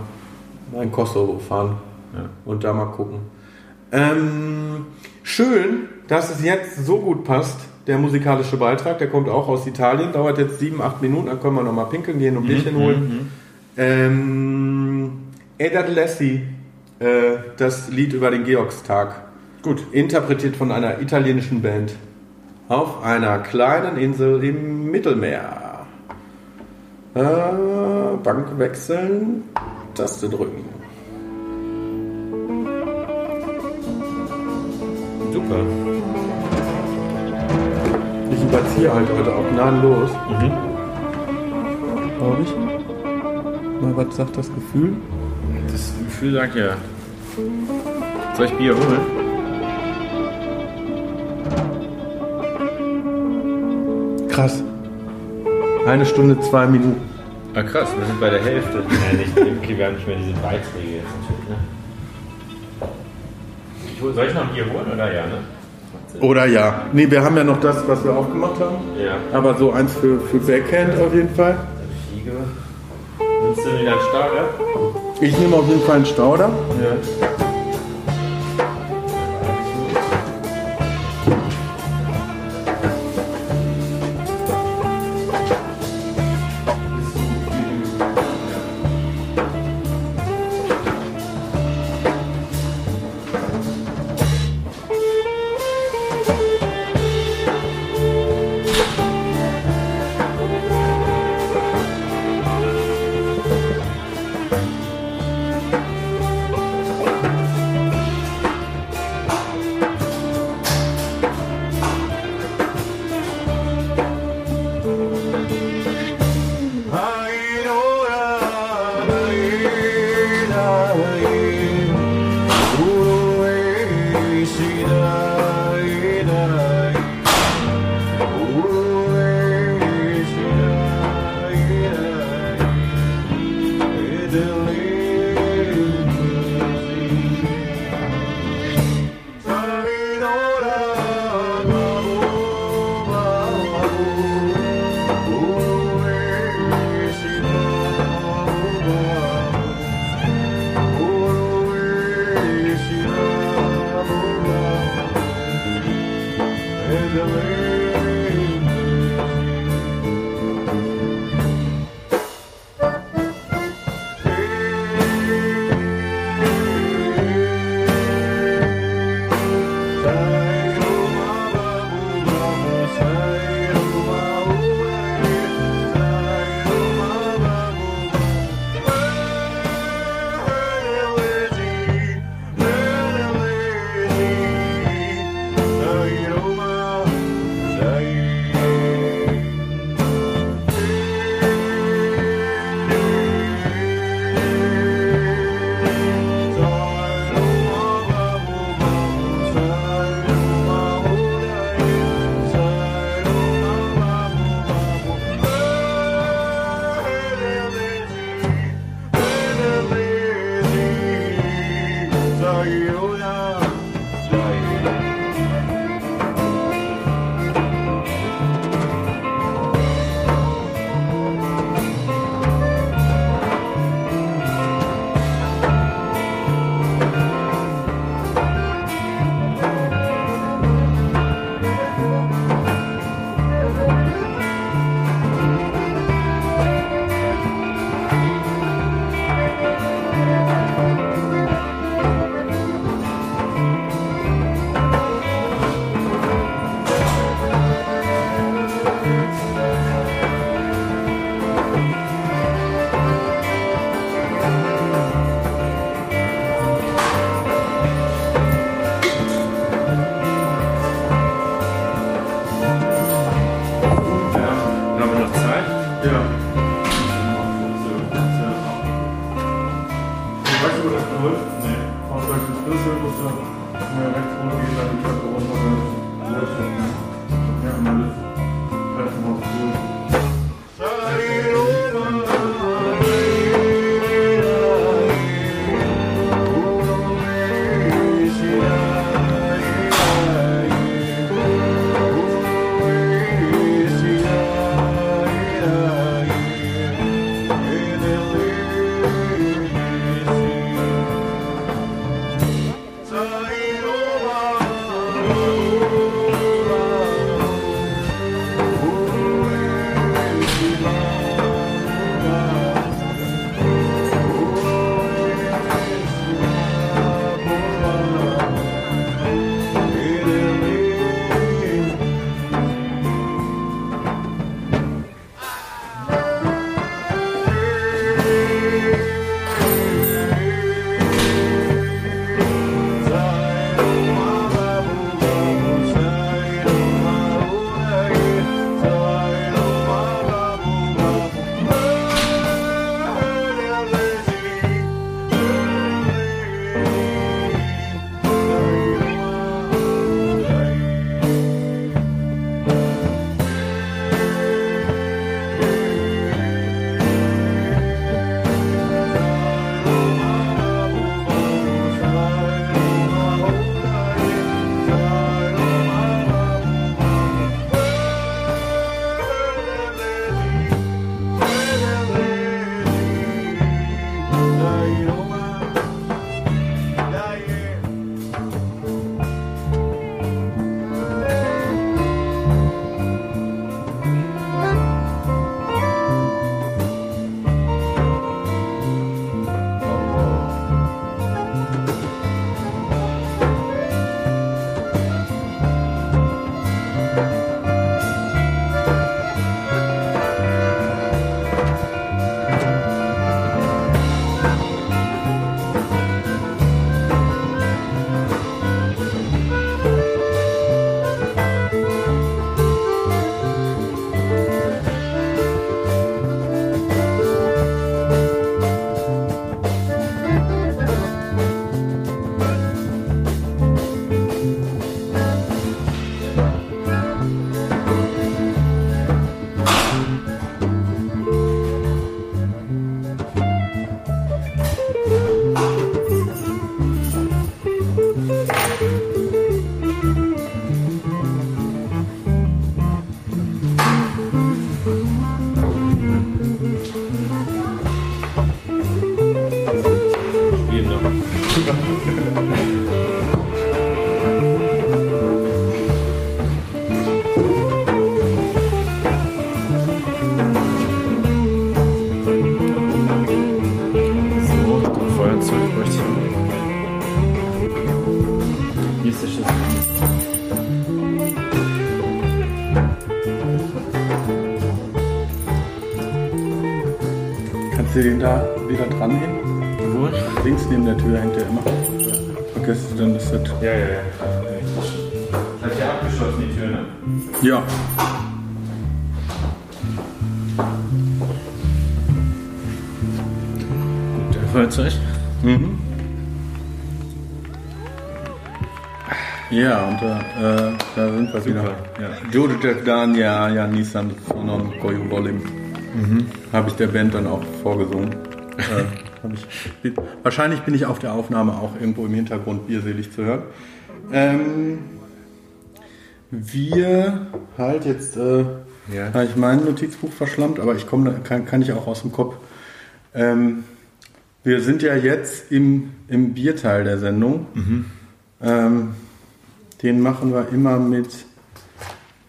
in Kosovo fahren und da mal gucken. Ähm, schön, dass es jetzt so gut passt. Der musikalische Beitrag, der kommt auch aus Italien, dauert jetzt sieben, acht Minuten, dann können wir nochmal pinkeln gehen und Mhm, Bierchen holen. Ähm, Edad Lessi, äh, das Lied über den Georgstag. Gut. Interpretiert von einer italienischen Band. Auf einer kleinen Insel im Mittelmeer. Äh, Bank wechseln, Taste drücken. Super. Ich überziehe halt heute auch gnadenlos. Mhm. Glaube ich. Mal, was sagt das Gefühl? Das Gefühl sagt ja. Soll ich Bier holen? Krass. Eine Stunde, zwei Minuten. Ah krass, wir sind bei der Hälfte. *laughs* Nein, nicht, okay, wir haben nicht mehr diese Beiträge jetzt natürlich, ne? Ich soll ich noch ein Bier holen oder ja, ne? Oder ja. Nee, wir haben ja noch das, was wir aufgemacht haben. Ja. Aber so eins für, für Backhand auf jeden Fall. Fiege. Nimmst du wieder einen Starter? Ich nehme auf jeden Fall einen Stauder. Ja. Den da wieder dran hin? Wo? Links neben der Tür hängt der immer. Vergesst dann ist das. Ja, ja, ja. Seid ihr abgeschlossen, die Tür, ne? Ja. Gut, Feuerzeug. Mhm. Ja, und da, äh, da sind wir wieder. Ja. Jodek Dan, ja, ja, Nissan von Koyu Volim. Habe ich der Band dann auch vorgesungen. *laughs* äh, ich, wahrscheinlich bin ich auf der Aufnahme auch irgendwo im Hintergrund bierselig zu hören. Ähm, wir halt jetzt, äh, Ja. habe ich mein Notizbuch verschlammt, aber ich komme, kann, kann ich auch aus dem Kopf. Ähm, wir sind ja jetzt im, im Bierteil der Sendung. Ähm, den machen wir immer mit,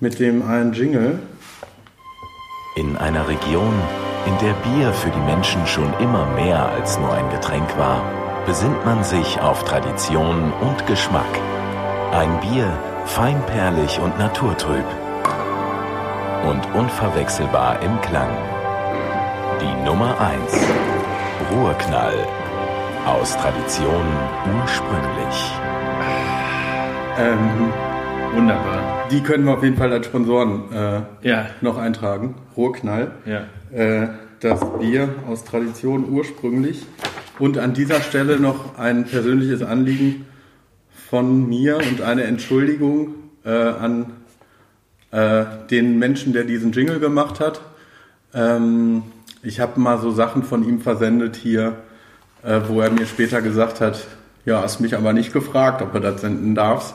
mit dem einen Jingle. In einer Region, in der Bier für die Menschen schon immer mehr als nur ein Getränk war, besinnt man sich auf Tradition und Geschmack. Ein Bier, feinperlig und naturtrüb. Und unverwechselbar im Klang. Die Nummer 1. Ruhrknall. Aus Tradition ursprünglich. Ähm, Wunderbar. die können wir auf jeden Fall als Sponsoren äh, Ja. noch eintragen. Ruhrknall. Ja. Äh, das Bier aus Tradition ursprünglich. Und an dieser Stelle noch ein persönliches Anliegen von mir und eine Entschuldigung äh, an äh, den Menschen, der diesen Jingle gemacht hat. Ähm, ich habe mal so Sachen von ihm versendet hier, äh, wo er mir später gesagt hat, ja, hast mich aber nicht gefragt, ob er das senden darfst.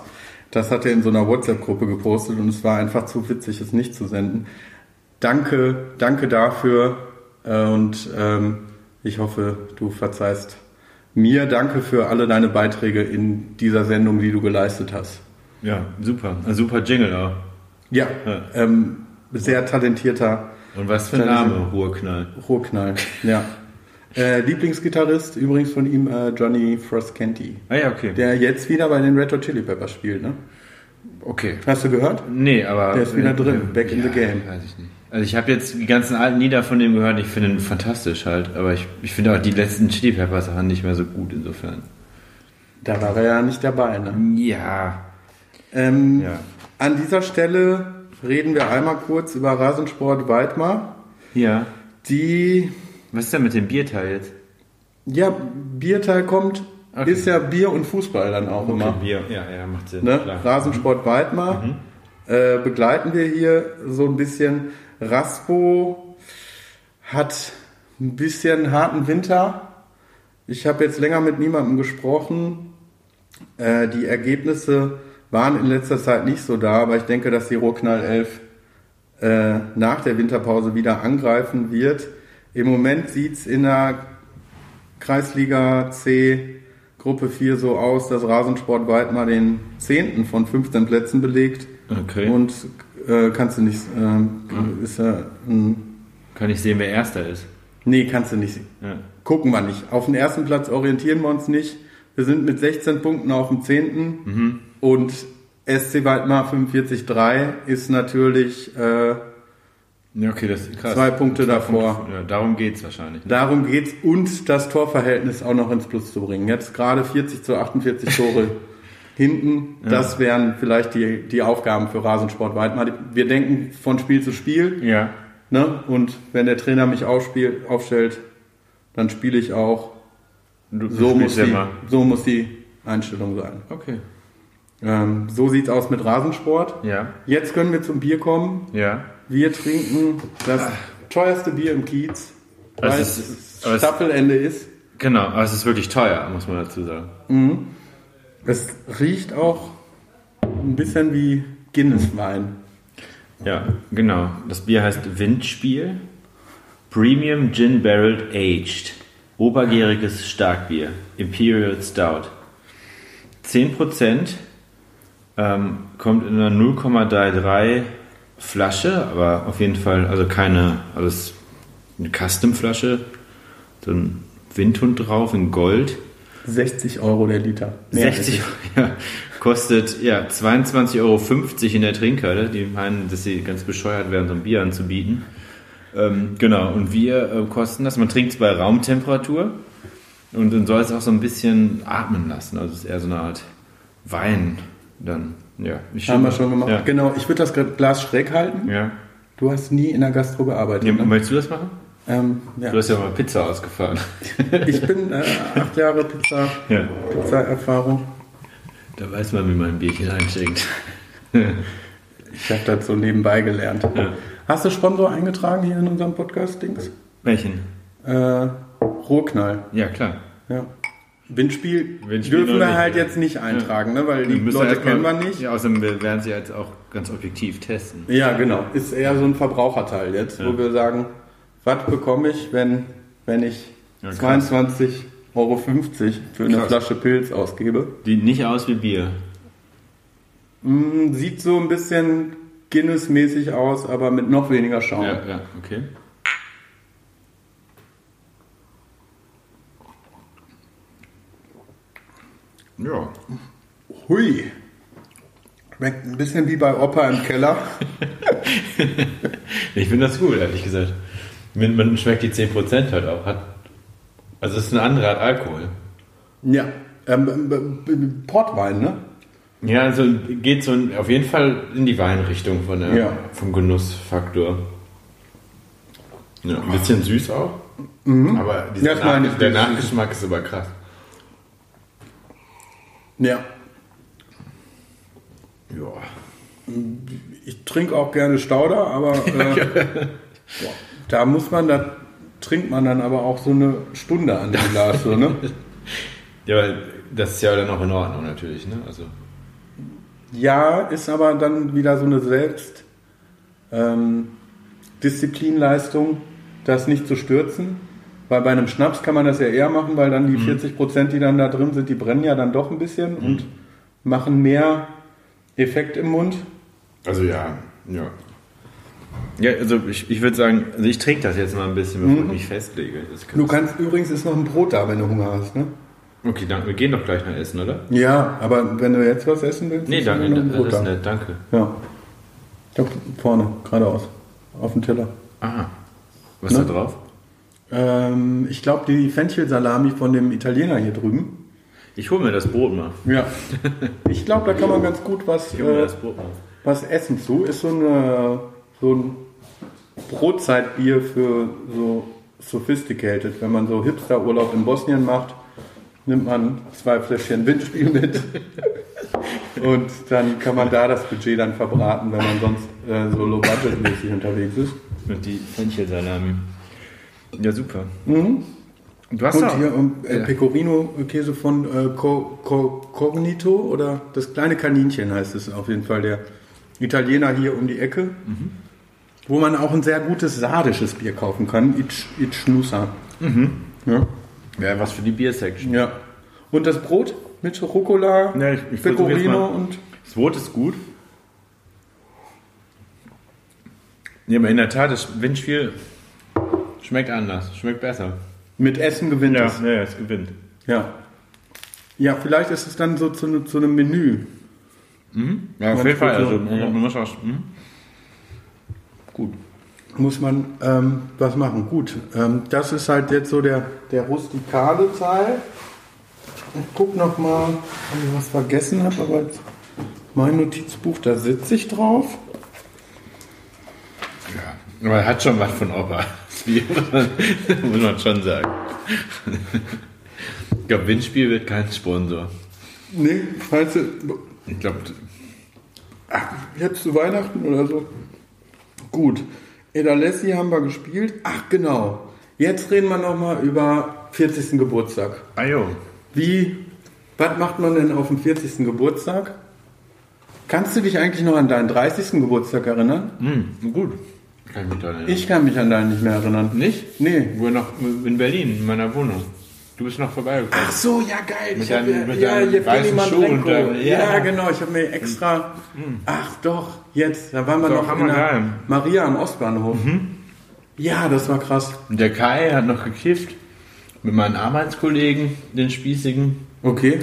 Das hat er in so einer WhatsApp-Gruppe gepostet und es war einfach zu witzig, es nicht zu senden. Danke, danke dafür äh, und ähm, ich hoffe, du verzeihst mir. Danke für alle deine Beiträge in dieser Sendung, die du geleistet hast. Ja, super. Ein super Jingle auch. Ja, Ja. Ähm, sehr talentierter Und was für ein Name, Ruhrknall. Ruhrknall. Ja. Äh, Lieblingsgitarrist übrigens von ihm äh, Johnny Frusciante, Ah ja, okay. der jetzt wieder bei den Red Hot Chili Peppers spielt. Ne? okay. Hast du gehört? Nee, aber. Der ist wieder drin, back in the game. Weiß ich nicht. Also ich habe jetzt die ganzen alten Lieder von dem gehört, ich finde ihn fantastisch halt, aber ich, ich finde auch die letzten Chili Peppers Sachen nicht mehr so gut insofern. Da war er ja nicht dabei. Ne? Ja. Ähm, Ja. An dieser Stelle reden wir einmal kurz über Rasensport Weidmar. Ja. Die, Was ist denn mit dem Bierteil jetzt? ja, Bierteil kommt, Okay. ist ja Bier und Fußball dann auch immer. Bier. Ja, ja, macht Sinn. Ne? Rasensport Weidmar äh, begleiten wir hier so ein bisschen. Raspo hat ein bisschen harten Winter. Ich habe jetzt länger mit niemandem gesprochen. Äh, die Ergebnisse waren in letzter Zeit nicht so da, aber ich denke, dass die Ruhrknall 11 äh, nach der Winterpause wieder angreifen wird. Im Moment sieht's in der Kreisliga C Gruppe 4 so aus, dass Rasensport Weidmar den 10. von 15 Plätzen belegt. Okay. Und äh, kannst du nicht, äh, ist ja, ein, Kann ich sehen, wer Erster ist? nee, kannst du nicht. Ja. Gucken wir nicht. Auf den ersten Platz orientieren wir uns nicht. Wir sind mit 16 Punkten auf dem 10. Und SC Weidmar 45-3 ist natürlich, äh, Ja, okay, das ist krass. Zwei Punkte davor. Ja, darum geht's wahrscheinlich. Ne? darum geht's und das Torverhältnis auch noch ins Plus zu bringen. Jetzt gerade 40 zu 48 Tore *laughs* hinten. Das wären vielleicht die, die Aufgaben für Rasensport Weidmar. Wir denken von Spiel zu Spiel. Ja. Ne? Und wenn der Trainer mich aufspielt, aufstellt, dann spiele ich auch. Du, du So muss, ja die, so muss die Einstellung sein. Okay. Ähm, so sieht's aus mit Rasensport. Ja. Jetzt können wir zum Bier kommen. Ja. Wir trinken das teuerste Bier im Kiez, Das weil ist- es aber es- Staffelende ist. Genau, aber es ist wirklich teuer, muss man dazu sagen. Es riecht auch ein bisschen wie Guinness-Wein. Ja, genau. Das Bier heißt Windspiel. Premium Gin Barreled Aged. Obergäriges Starkbier. Imperial Stout. 10% ähm, kommt in einer 0,33 Flasche, aber auf jeden Fall, also keine, alles eine Custom-Flasche. So ein Windhund drauf in Gold. 60 Euro der Liter. Mehr 60 ist *laughs* ja, kostet ja 22,50 Euro in der Trinkhalle. Die meinen, dass sie ganz bescheuert wären, so ein Bier anzubieten. Ähm, genau, und wir äh, kosten das. Man trinkt es bei Raumtemperatur und dann soll es auch so ein bisschen atmen lassen. Also es ist eher so eine Art Wein dann. Ja, ich Haben wir schon gemacht. Ja. Genau, ich würde das Glas schräg halten. ja. Du hast nie in der Gastro gearbeitet. ja. ne? Möchtest du das machen? ähm, ja. Du hast ja mal Pizza ausgefahren. *laughs* Ich bin äh, acht Jahre Pizza, ja. Pizza-Erfahrung. Da weiß man, wie man ein Bierchen einschenkt. *laughs* Ich habe das so nebenbei gelernt. Ja. Hast du Sponsor eingetragen hier in unserem Podcast-Dings? Welchen? Äh, Rohknall. Ja, klar. Ja. Windspiel, Windspiel dürfen wir nicht. halt jetzt nicht eintragen, ne? weil die Leute mal- kennen wir nicht. Ja, außerdem werden sie jetzt auch ganz objektiv testen. Ja, genau. Ist eher so ein Verbraucherteil jetzt, Ja. wo wir sagen, was bekomme ich, wenn, wenn ich Ja, krass. 22,50 Euro für eine Krass. Flasche Pilz ausgebe? Die nicht aus wie Bier. Mm, sieht so ein bisschen Guinness-mäßig aus, aber mit noch weniger Schaum. Ja, ja, okay. Ja. Hui. Schmeckt ein bisschen wie bei Opa im Keller. *laughs* Ich finde das gut, ehrlich gesagt. Man, schmeckt die 10% halt auch. Hat, also es ist eine andere Art Alkohol. Ja. Ähm, ähm, ähm, Portwein, ne? Ja, also geht so auf jeden Fall in die Weinrichtung von der, Ja. vom Genussfaktor. Ja, ein bisschen süß auch. Aber Mhm. Ja, ich. Nach, der Nachgeschmack ist aber krass. Ja. Ja. Ich trinke auch gerne Stauder, aber äh, *laughs* boah, da muss man, da trinkt man dann aber auch so eine Stunde an dem Glas, so, ne? *laughs* Ja, weil das ist ja dann auch in Ordnung natürlich, ne? Also, Ja, ist aber dann wieder so eine Selbst ähm, das nicht zu stürzen. Weil bei einem Schnaps kann man das ja eher machen, weil dann die 40 Prozent, die dann da drin sind, die brennen ja dann doch ein bisschen und machen mehr Effekt im Mund. also ja, ja. Ja, also ich, ich würde sagen, also ich trinke das jetzt mal ein bisschen, bevor ich mich festlege. Das kann- Du kannst übrigens ist noch ein Brot da, wenn du Hunger hast, ne? Okay, danke. Wir gehen doch gleich noch essen, oder? Ja, aber wenn du jetzt was essen willst, Nee, ist danke. noch ein Das Brot ist da. nett, danke. Ja. Da vorne, geradeaus. Auf dem Teller. Ah, was Ne? ist da drauf? Ähm, ich glaube, die Fenchelsalami von dem Italiener hier drüben. Ich hole mir das Brot mal. Ja. Ich glaube, da kann man ganz gut was, äh, was essen zu. Ist so, eine, so ein Brotzeitbier für so sophisticated. Wenn man so Hipster-Urlaub in Bosnien macht, nimmt man zwei Fläschchen Windspiel mit. *laughs* Und dann kann man da das Budget dann verbraten, wenn man sonst äh, so low-budget-mäßig unterwegs ist. Und die Fenchelsalami. Ja, super. Mhm. Du hast Und doch- hier ähm, äh, Ja. Pecorino-Käse von äh, Co Co Cognito oder das kleine Kaninchen heißt es auf jeden Fall, der Italiener hier um die Ecke, Mhm. wo man auch ein sehr gutes sardisches Bier kaufen kann, Ich Ichnusa. Ja. Wäre was für die Bier-Section. ja. Und das Brot mit Rucola, Ja, ich- ich Pecorino und Das Brot ist gut. Ja, aber in der Tat, das Windspiel schmeckt anders, schmeckt besser. mit Essen gewinnt es. ja, es gewinnt. Ja. Ja, vielleicht ist es dann so zu, zu einem Menü. Ja, auf jeden Fall. gut, Also, ja. man muss auch, hm? Gut. muss man ähm, was machen. Gut, ähm, das ist halt jetzt so der, der rustikale Teil. Ich guck noch mal, ob ich was vergessen habe, aber jetzt mein Notizbuch, da sitze ich drauf. Ja, aber er hat schon was von Opa. Bier, *laughs* muss man, schon sagen. Ich glaube, Windspiel wird kein Sponsor. Nee, falls du, Ich glaube, ach, jetzt zu Weihnachten oder so. Gut, Edalessi haben wir gespielt. Ach genau, jetzt reden wir noch mal über 40. Geburtstag. ah jo. Wie, was macht man denn auf dem 40. Geburtstag? Kannst du dich eigentlich noch an deinen 30. Geburtstag erinnern? Hm, gut. Kann ich mich daran erinnern. Ich kann mich an deinen nicht mehr erinnern. Nicht? Nee. Wo noch in Berlin, in meiner Wohnung. Du bist noch vorbeigekommen. Ach so, ja geil. Mit hab deinen- mit ja, weißen Schuhen und deinem- ja. ja. genau. Ich habe mir extra. Ach doch, jetzt. Da waren wir Doch, noch in der Maria am Ostbahnhof. Ja, das war krass. Und der Kai hat noch gekifft. Mit meinen Arbeitskollegen, den Spießigen. Okay.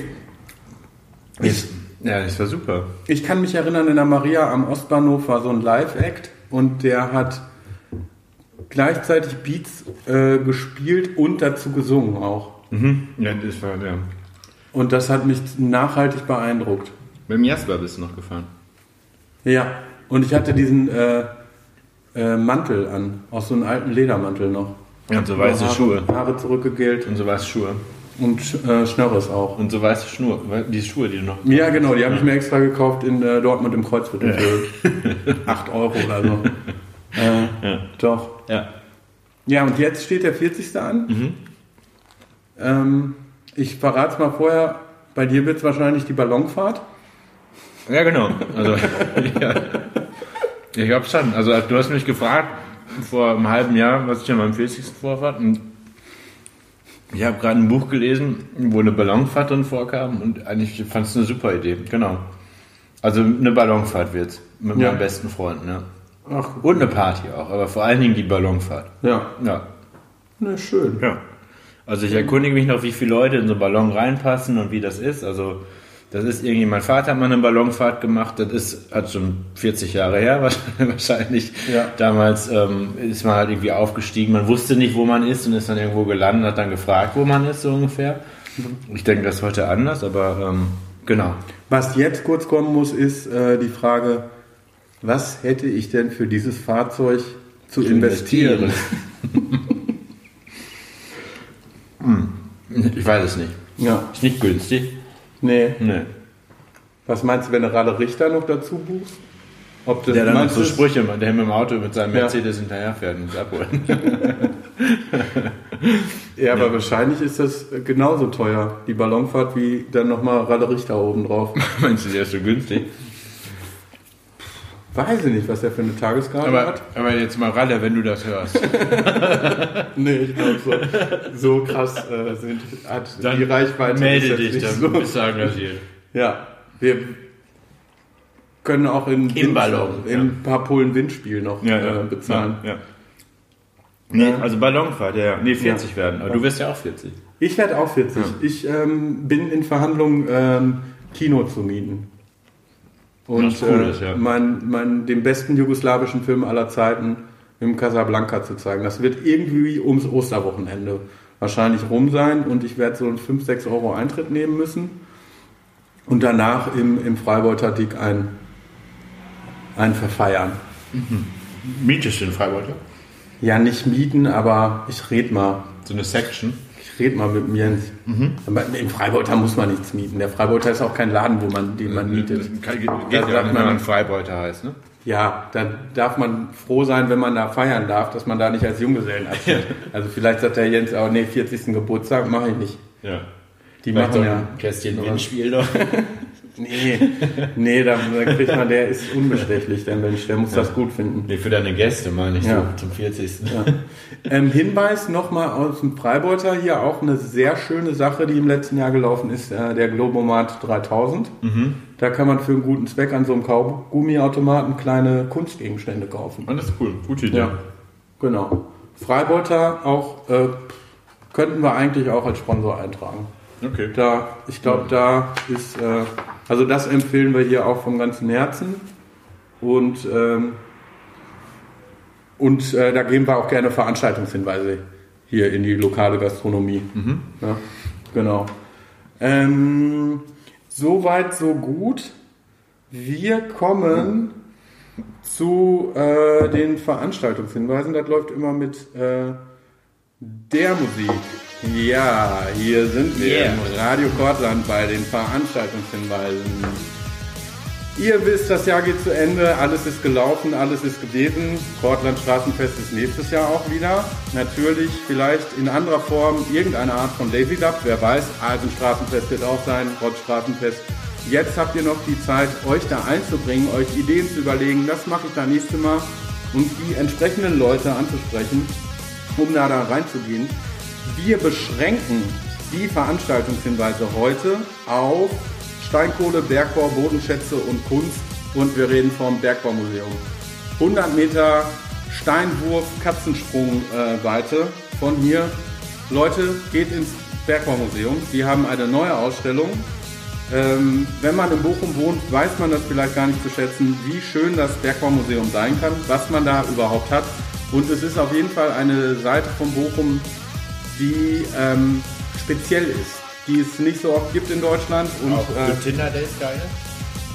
Ich, ja, das war super. Ich kann mich erinnern, in der Maria am Ostbahnhof war so ein Live-Act und der hat gleichzeitig Beats äh, gespielt und dazu gesungen auch. Ja, das war, ja. Und das hat mich nachhaltig beeindruckt. Mit dem Jasper bist du noch gefahren. Ja, und ich hatte diesen äh, äh, Mantel an, auch so einen alten Ledermantel noch. Ja, und so weiße Haare, Schuhe. Haare zurückgegelt Und so weiße Schuhe. Und äh, Schnörres auch. Und so weiße Schnur. Die Schuhe, die du noch. Ja, genau, die habe ich mir extra gekauft in äh, Dortmund im Kreuzviertel für 8 Euro oder so. Äh, Doch. Ja. Ja, und jetzt steht der 40. an. Mhm. Ähm, ich verrate es mal vorher, bei dir wird es wahrscheinlich die Ballonfahrt. Ja, genau. Also, *laughs* ja. Ich glaube schon. Also, du hast mich gefragt vor einem halben Jahr, was ich an meinem 40. vorfahrt. Und ich habe gerade ein Buch gelesen, wo eine Ballonfahrt drin vorkam. Und eigentlich fand es eine super Idee. Genau. Also, eine Ballonfahrt wird's. Mit Ja. meinen besten Freunden, ja. Ach, Und eine Party auch. Aber vor allen Dingen die Ballonfahrt. ja. Ja. Na, schön. Ja. Also ich erkundige mich noch, wie viele Leute in so einen Ballon reinpassen und wie das ist. Also das ist irgendwie, mein Vater hat mal eine Ballonfahrt gemacht, das ist hat schon 40 Jahre her *laughs* wahrscheinlich. Ja. Damals ähm, ist man halt irgendwie aufgestiegen, man wusste nicht, wo man ist und ist dann irgendwo gelandet, hat dann gefragt, wo man ist, so ungefähr. Ich denke, das ist heute anders, aber ähm, genau. Was jetzt kurz kommen muss, ist äh, die Frage, was hätte ich denn für dieses Fahrzeug zu investieren? *laughs* Ich weiß es nicht. Ja, Ist nicht günstig. Nee. Nee. Was meinst du, wenn du Ralle Richter noch dazu buchst? Ob das Der dann meinst so du- Sprüche, der mit dem Auto mit seinem Ja. Mercedes hinterherfährt und uns abholen. *laughs* Ja, aber wahrscheinlich ist das genauso teuer, die Ballonfahrt, wie dann nochmal Ralle Richter oben drauf. *laughs* Meinst du, der ist so günstig? Weiß ich nicht, was der für eine Tageskarte Aber, hat. aber jetzt mal Ralle, wenn du das hörst. *laughs* Nee, ich glaube, so, so krass äh, sind, hat Dann die Reichweite. Melde ist dich, dann so. bist du engagiert. Ja, wir können auch in Im Ballon, in ein paar Pullen Windspiel noch äh, bezahlen. Ja, ja. Nee, also Ballonfahrt, ja, ja. Nee, 40 werden. Aber du wirst ja auch 40. Ich werde auch 40. Ich ähm, bin in Verhandlungen, ähm, Kino zu mieten. Und cool ist, äh, ja. mein, mein, den besten jugoslawischen Film aller Zeiten im Casablanca zu zeigen. Das wird irgendwie ums Osterwochenende wahrscheinlich rum sein und ich werde so einen 5, 6 Euro Eintritt nehmen müssen und danach im, im Freibeuter Dick ein, ein verfeiern. Mietest du in Freiburg? Ja, nicht mieten, aber ich red mal. So eine Section? Ich red mal mit Jens. Mhm. Aber im Freibeuter muss man nichts mieten. Der Freibeuter ist auch kein Laden, wo man, den man mietet. Kann, geht Da ja, sagt wenn man- man Freibeuter heißt, ne? Ja, da darf man froh sein, wenn man da feiern darf, dass man da nicht als Junggesellen *laughs* erzählt. Also vielleicht sagt der Jens auch, nee, 40. Geburtstag mache ich nicht. Ja. Die Vielleicht machen so ja. ein Kästchen Windspiel noch. *laughs* Nee, nee, da, da kriegt man, der ist unbestechlich, der Mensch, der muss das gut finden. Nee, für deine Gäste meine ich Ja. zum 40. Ähm, Hinweis nochmal aus dem Freibeuter hier auch eine sehr schöne Sache, die im letzten Jahr gelaufen ist, äh, der Globomat 3000. Da kann man für einen guten Zweck an so einem Kaugummiautomaten kleine Kunstgegenstände kaufen. Und das ist cool. Gute Idee. Ja, genau. Freibeuter auch, äh, könnten wir eigentlich auch als Sponsor eintragen. Okay. Da, ich glaube, da ist, äh, also das empfehlen wir hier auch vom ganzen Herzen. Und, ähm, und äh, da geben wir auch gerne Veranstaltungshinweise hier in die lokale Gastronomie. Ja, genau. Ähm, Soweit, so gut. Wir kommen zu äh, den Veranstaltungshinweisen. Das läuft immer mit äh, der Musik. Ja, hier sind wir Yeah. im Radio Kortland bei den Veranstaltungshinweisen. Ihr wisst, das Jahr geht zu Ende, alles ist gelaufen, alles ist gewesen. Kortland Straßenfest ist nächstes Jahr auch wieder. Natürlich vielleicht in anderer Form irgendeine Art von Lazy Dub, wer weiß. Alpenstraßenfest wird auch sein, Rottstraßenfest. Jetzt habt ihr noch die Zeit, euch da einzubringen, euch Ideen zu überlegen, das mache ich da nächste Mal und die entsprechenden Leute anzusprechen, um da, da reinzugehen. Wir beschränken die Veranstaltungshinweise heute auf Steinkohle, Bergbau, Bodenschätze und Kunst und wir reden vom Bergbaumuseum. 100 Meter Steinwurf, Katzensprungweite von hier. Leute, geht ins Bergbaumuseum. Die haben eine neue Ausstellung. Ähm, wenn man in Bochum wohnt, weiß man das vielleicht gar nicht zu schätzen, wie schön das Bergbaumuseum sein kann, was man da überhaupt hat. Und es ist auf jeden Fall eine Seite von Bochum, die ähm, speziell ist, die es nicht so oft gibt in Deutschland. Und äh, Tinder-Dates geil?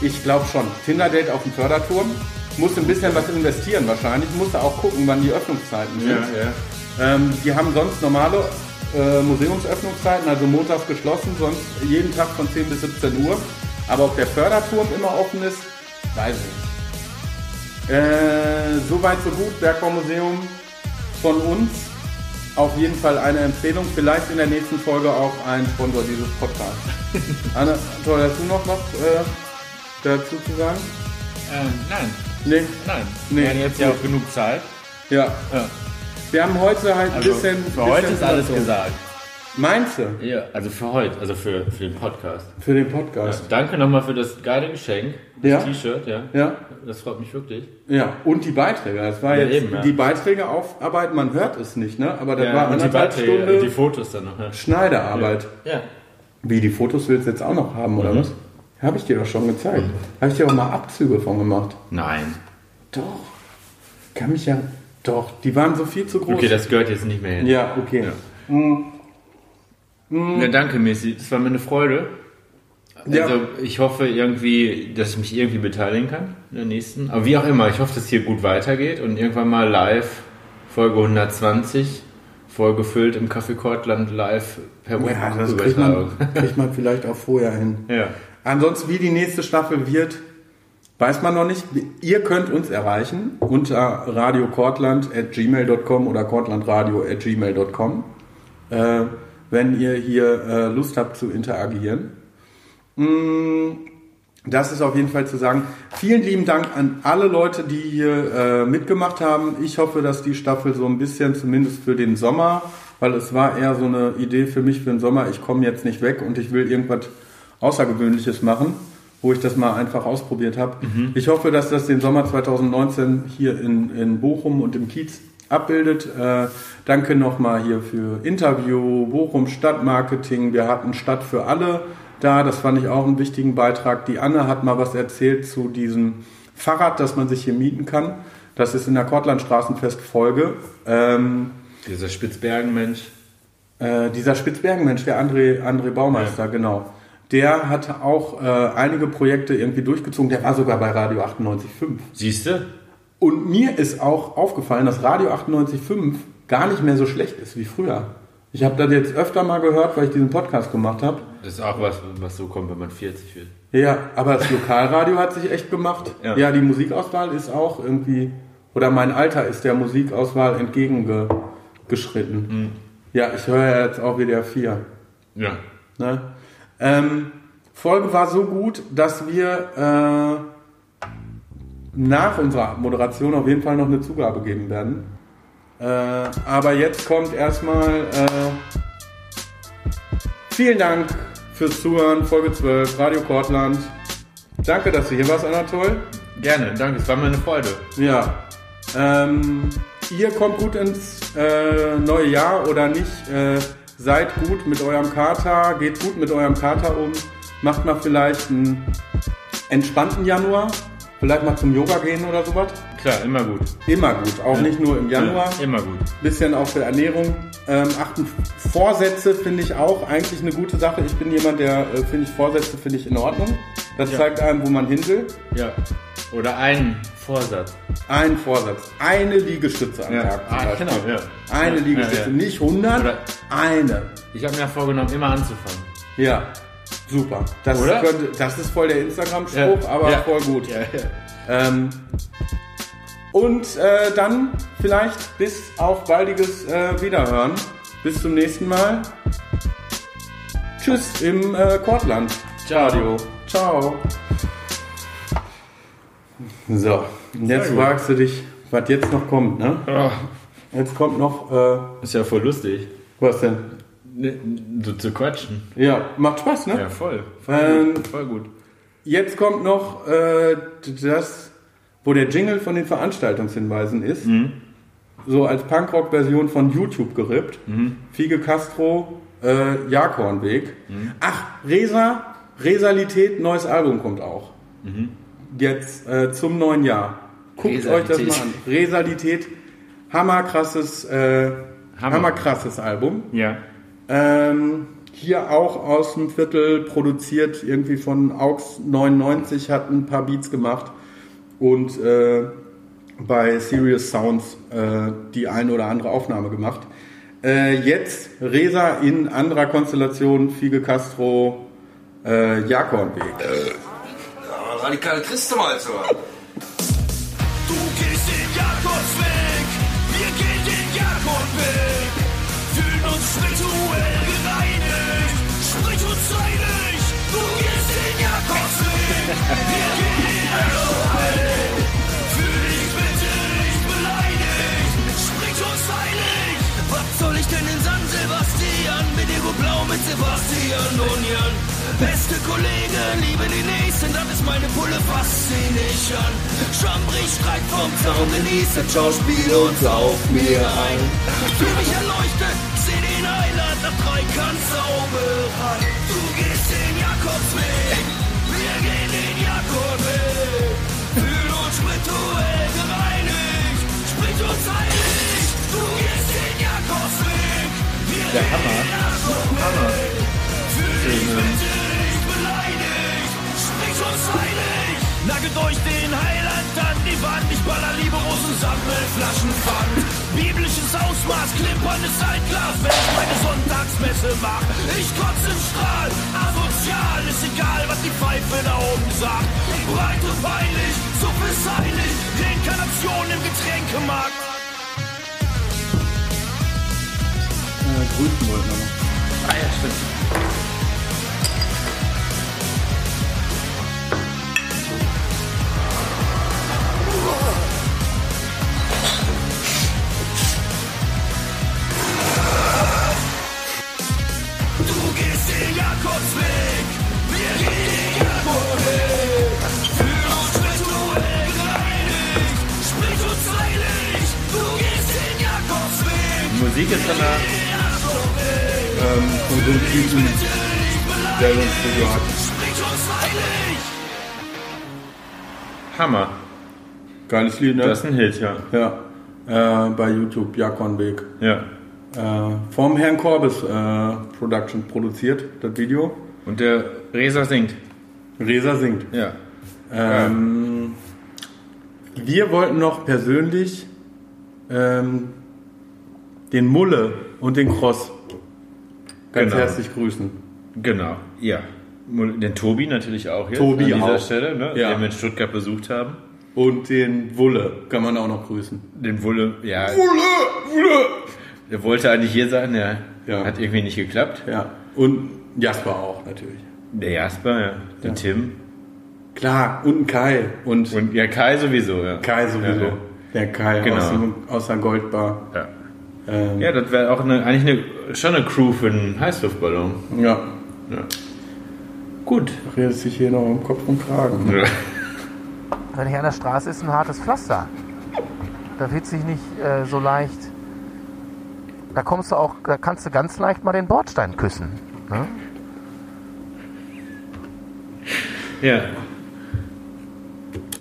ich glaube schon. Tinder-Date auf dem Förderturm. Musste ein bisschen was investieren wahrscheinlich. Musste auch gucken, wann die Öffnungszeiten sind. ja. Ähm, die haben sonst normale äh, Museumsöffnungszeiten, also montags geschlossen, sonst jeden Tag von 10 bis 17 Uhr. Aber ob der Förderturm immer offen ist, weiß ich nicht. Äh, Soweit so gut, Bergbaumuseum von uns. Auf jeden Fall eine Empfehlung. Vielleicht in der nächsten Folge auch ein Sponsor dieses Podcasts. *laughs* Anna, toll, hast du noch was äh, dazu zu sagen? Ähm, nein, Nee. nein. Nee. Wir haben jetzt ja auch genug Zeit. Ja. Ja. Wir haben heute halt ein Also bisschen. für heute bisschen ist alles Information. gesagt. Meinst du? Ja, also für heute, also für, für den Podcast. Für den Podcast. Danke nochmal für das geile Geschenk. Das Ja. T-Shirt, ja. Ja. Das freut mich wirklich. Ja, und die Beiträge. Das war Ja, jetzt eben, ja. die Beiträge aufarbeiten, man hört es nicht, ne? Aber das war und die anderthalb Beiträge, Stunden die Fotos dann noch. Ja. Schneiderarbeit. ja. Wie, die Fotos willst du jetzt auch noch haben, oder Mhm. was? Habe ich dir doch schon gezeigt. Habe ich dir auch mal Abzüge von gemacht. Nein. Doch. Kann mich ja. Doch, die waren so viel zu groß. Okay, das gehört jetzt nicht mehr hin. ja, okay. Ja, danke, Messi. Das war mir eine Freude. Ja. Also ich hoffe irgendwie, dass ich mich irgendwie beteiligen kann in der nächsten. Aber wie auch immer, ich hoffe, dass hier gut weitergeht und irgendwann mal live Folge 120 vollgefüllt im Café Kortland live per Ja, das kriegt man, *laughs* kriegt man vielleicht auch vorher hin. *laughs* Ja. Ansonsten, wie die nächste Staffel wird, weiß man noch nicht. Ihr könnt uns erreichen unter radiokortland.gmail.com oder kortlandradio.gmail.com, äh, wenn ihr hier äh, Lust habt zu interagieren. Mm, Das ist auf jeden Fall zu sagen. Vielen lieben Dank an alle Leute, die hier äh, mitgemacht haben. Ich hoffe, dass die Staffel so ein bisschen, zumindest für den Sommer, weil es war eher so eine Idee für mich für den Sommer. Ich komme jetzt nicht weg und ich will irgendwas Außergewöhnliches machen, wo ich das mal einfach ausprobiert habe. Ich hoffe, dass das den Sommer 2019 hier in, in Bochum und im Kiez abbildet. Äh, danke nochmal hier für Interview, Bochum Stadtmarketing. Wir hatten Stadt für alle da. Das fand ich auch einen wichtigen Beitrag. Die Anne hat mal was erzählt zu diesem Fahrrad, das man sich hier mieten kann. Das ist in der Kortlandstraßenfest-Folge. Ähm, Dieser Spitzbergen-Mensch. äh, dieser Spitzbergenmensch, der André, André Baumeister, genau. Der hat auch äh, einige Projekte irgendwie durchgezogen. Der war sogar bei Radio 98.5. Siehst du? Und mir ist auch aufgefallen, dass Radio 98.5 gar nicht mehr so schlecht ist wie früher. Ich habe das jetzt öfter mal gehört, weil ich diesen Podcast gemacht habe. Das ist auch was, was so kommt, wenn man 40 wird. Ja, aber das Lokalradio hat sich echt gemacht. Ja. Ja. die Musikauswahl ist auch irgendwie, oder mein Alter ist der Musikauswahl entgegengeschritten. Ja, ich höre ja jetzt auch WDR 4. Ja. Ne? Ähm, Folge war so gut, dass wir äh, nach unserer Moderation auf jeden Fall noch eine Zugabe geben werden. Äh, aber jetzt kommt erstmal äh, vielen Dank fürs Zuhören, Folge 12, Radio Kortland. Danke, dass du hier warst, Anatol. Gerne, danke, es war mir eine Freude. Ja. Ähm, ihr kommt gut ins äh, neue Jahr oder nicht. Äh, seid gut mit eurem Kater, geht gut mit eurem Kater um. Macht mal vielleicht einen entspannten Januar. Vielleicht mal zum Yoga gehen oder sowas. Klar, immer gut. Immer gut, auch Ja. nicht nur im Januar. Ja, immer gut. Bisschen auf der Ernährung ähm, achten. Vorsätze finde ich auch eigentlich eine gute Sache. Ich bin jemand, der äh, finde ich Vorsätze finde ich in Ordnung. Das Ja. zeigt einem, wo man hin will. Ja. Oder ein Vorsatz. Ein Vorsatz, eine Liegestütze am Ja. Tag. zum Ah, genau, ja. Eine Liegestütze, nicht 100, Oder- eine. Ich habe mir vorgenommen, immer anzufangen. Ja, super. Das? Könnte, das ist voll der Instagram-Spruch, aber voll gut. Ähm, und äh, dann vielleicht bis auf baldiges äh, Wiederhören. Bis zum nächsten Mal. Tschüss im äh, Kortland. Ciao. Radio. Ciao. So, und jetzt fragst du dich, was jetzt noch kommt, ne? Oh, Jetzt kommt noch, äh, ist ja voll lustig. was denn? Ne, So zu quatschen. Ja, macht Spaß, ne? Ja, voll. Voll, Ähm, gut. voll gut. Jetzt kommt noch äh, das, wo der Jingle von den Veranstaltungshinweisen ist. So als Punkrock-Version von YouTube gerippt. Fiege Castro, äh, Jakornweg. Ach, Resa, Resalität, neues Album kommt auch. Jetzt äh, zum neuen Jahr. Guckt euch das mal Resalität. an. Resalität hammerkrasses, äh, Hammer. hammerkrasses Album. Ja. Ähm, hier auch aus dem Viertel produziert, irgendwie von Aux 99, hat ein paar Beats gemacht und äh, bei Serious Sounds äh, die ein oder andere Aufnahme gemacht. Äh, jetzt Resa in anderer Konstellation, Fige Castro, äh, Jakornweg. Radikale Christen mal zu. Du Sebastian Union? Beste Kollege, liebe die Nächsten, das ist meine Pulle, fass sie nicht an. Schwammbrich, Streit vom Zaun, genieße Schauspiel und sauf mir ein. Fühl mich erleuchtet, seh den Heiland nach drei Zauberei. Du gehst den Jakobsweg, wir gehen den Jakobsweg. Fühl uns spirituell gereinigt, sprich uns heilig. Du gehst den Jakobsweg, Der Hammer. heilig. Nagelt euch den Heiland an die Wand, ich baller lieberos und sammel Flaschenpfand. Biblisches Ausmaß, klimperndes Altglas, wenn ich meine Sonntagsmesse mach. Ich kotze im Strahl, asozial, ist egal, was die Pfeife da oben sagt. Breit und peinlich, so ist heilig, Reinkarnation im Getränkemarkt. Uns heilig. Du gehst den Jakobsweg, Die Musik ist von der. Ähm, von so einem Typen, der so ein Studio hat. Hammer. Geiles Lied, ne? Das ist ein Hit, ja. Ja, äh, bei YouTube, Jakonweg. Ja. Äh, vom Herrn Corbis äh, Production produziert, das Video. Und der Resa singt. Resa singt. Ja. Ähm, wir wollten noch persönlich ähm, den Mulle und den Cross ganz Genau. herzlich grüßen. Genau. Ja. Den Tobi natürlich auch jetzt Tobi an dieser auch. Stelle, ne, Ja. den wir in Stuttgart besucht haben. Und den Wulle kann man auch noch grüßen. Den Wulle, ja, Wulle! Wulle! der wollte eigentlich hier sein, der Ja. hat irgendwie nicht geklappt. Ja. Und Jasper auch natürlich. Der Jasper, ja. Der Ja. Tim. Klar, und ein Kai. Und, Und ja, Kai sowieso, ja. Kai sowieso. Ja, Der Kai Genau. aus, aus der Goldbar. ja. Ähm, ja das wäre auch eine, eigentlich eine, schon eine Crew für einen Heißluftballon. ja. Ja. Gut, redet sich hier noch im Kopf und Kragen. Ja. Wenn hier an der Straße ist ein hartes Pflaster. Da wird sich nicht äh, so leicht. Da kommst du auch, da kannst du ganz leicht mal den Bordstein küssen. Ne? ja.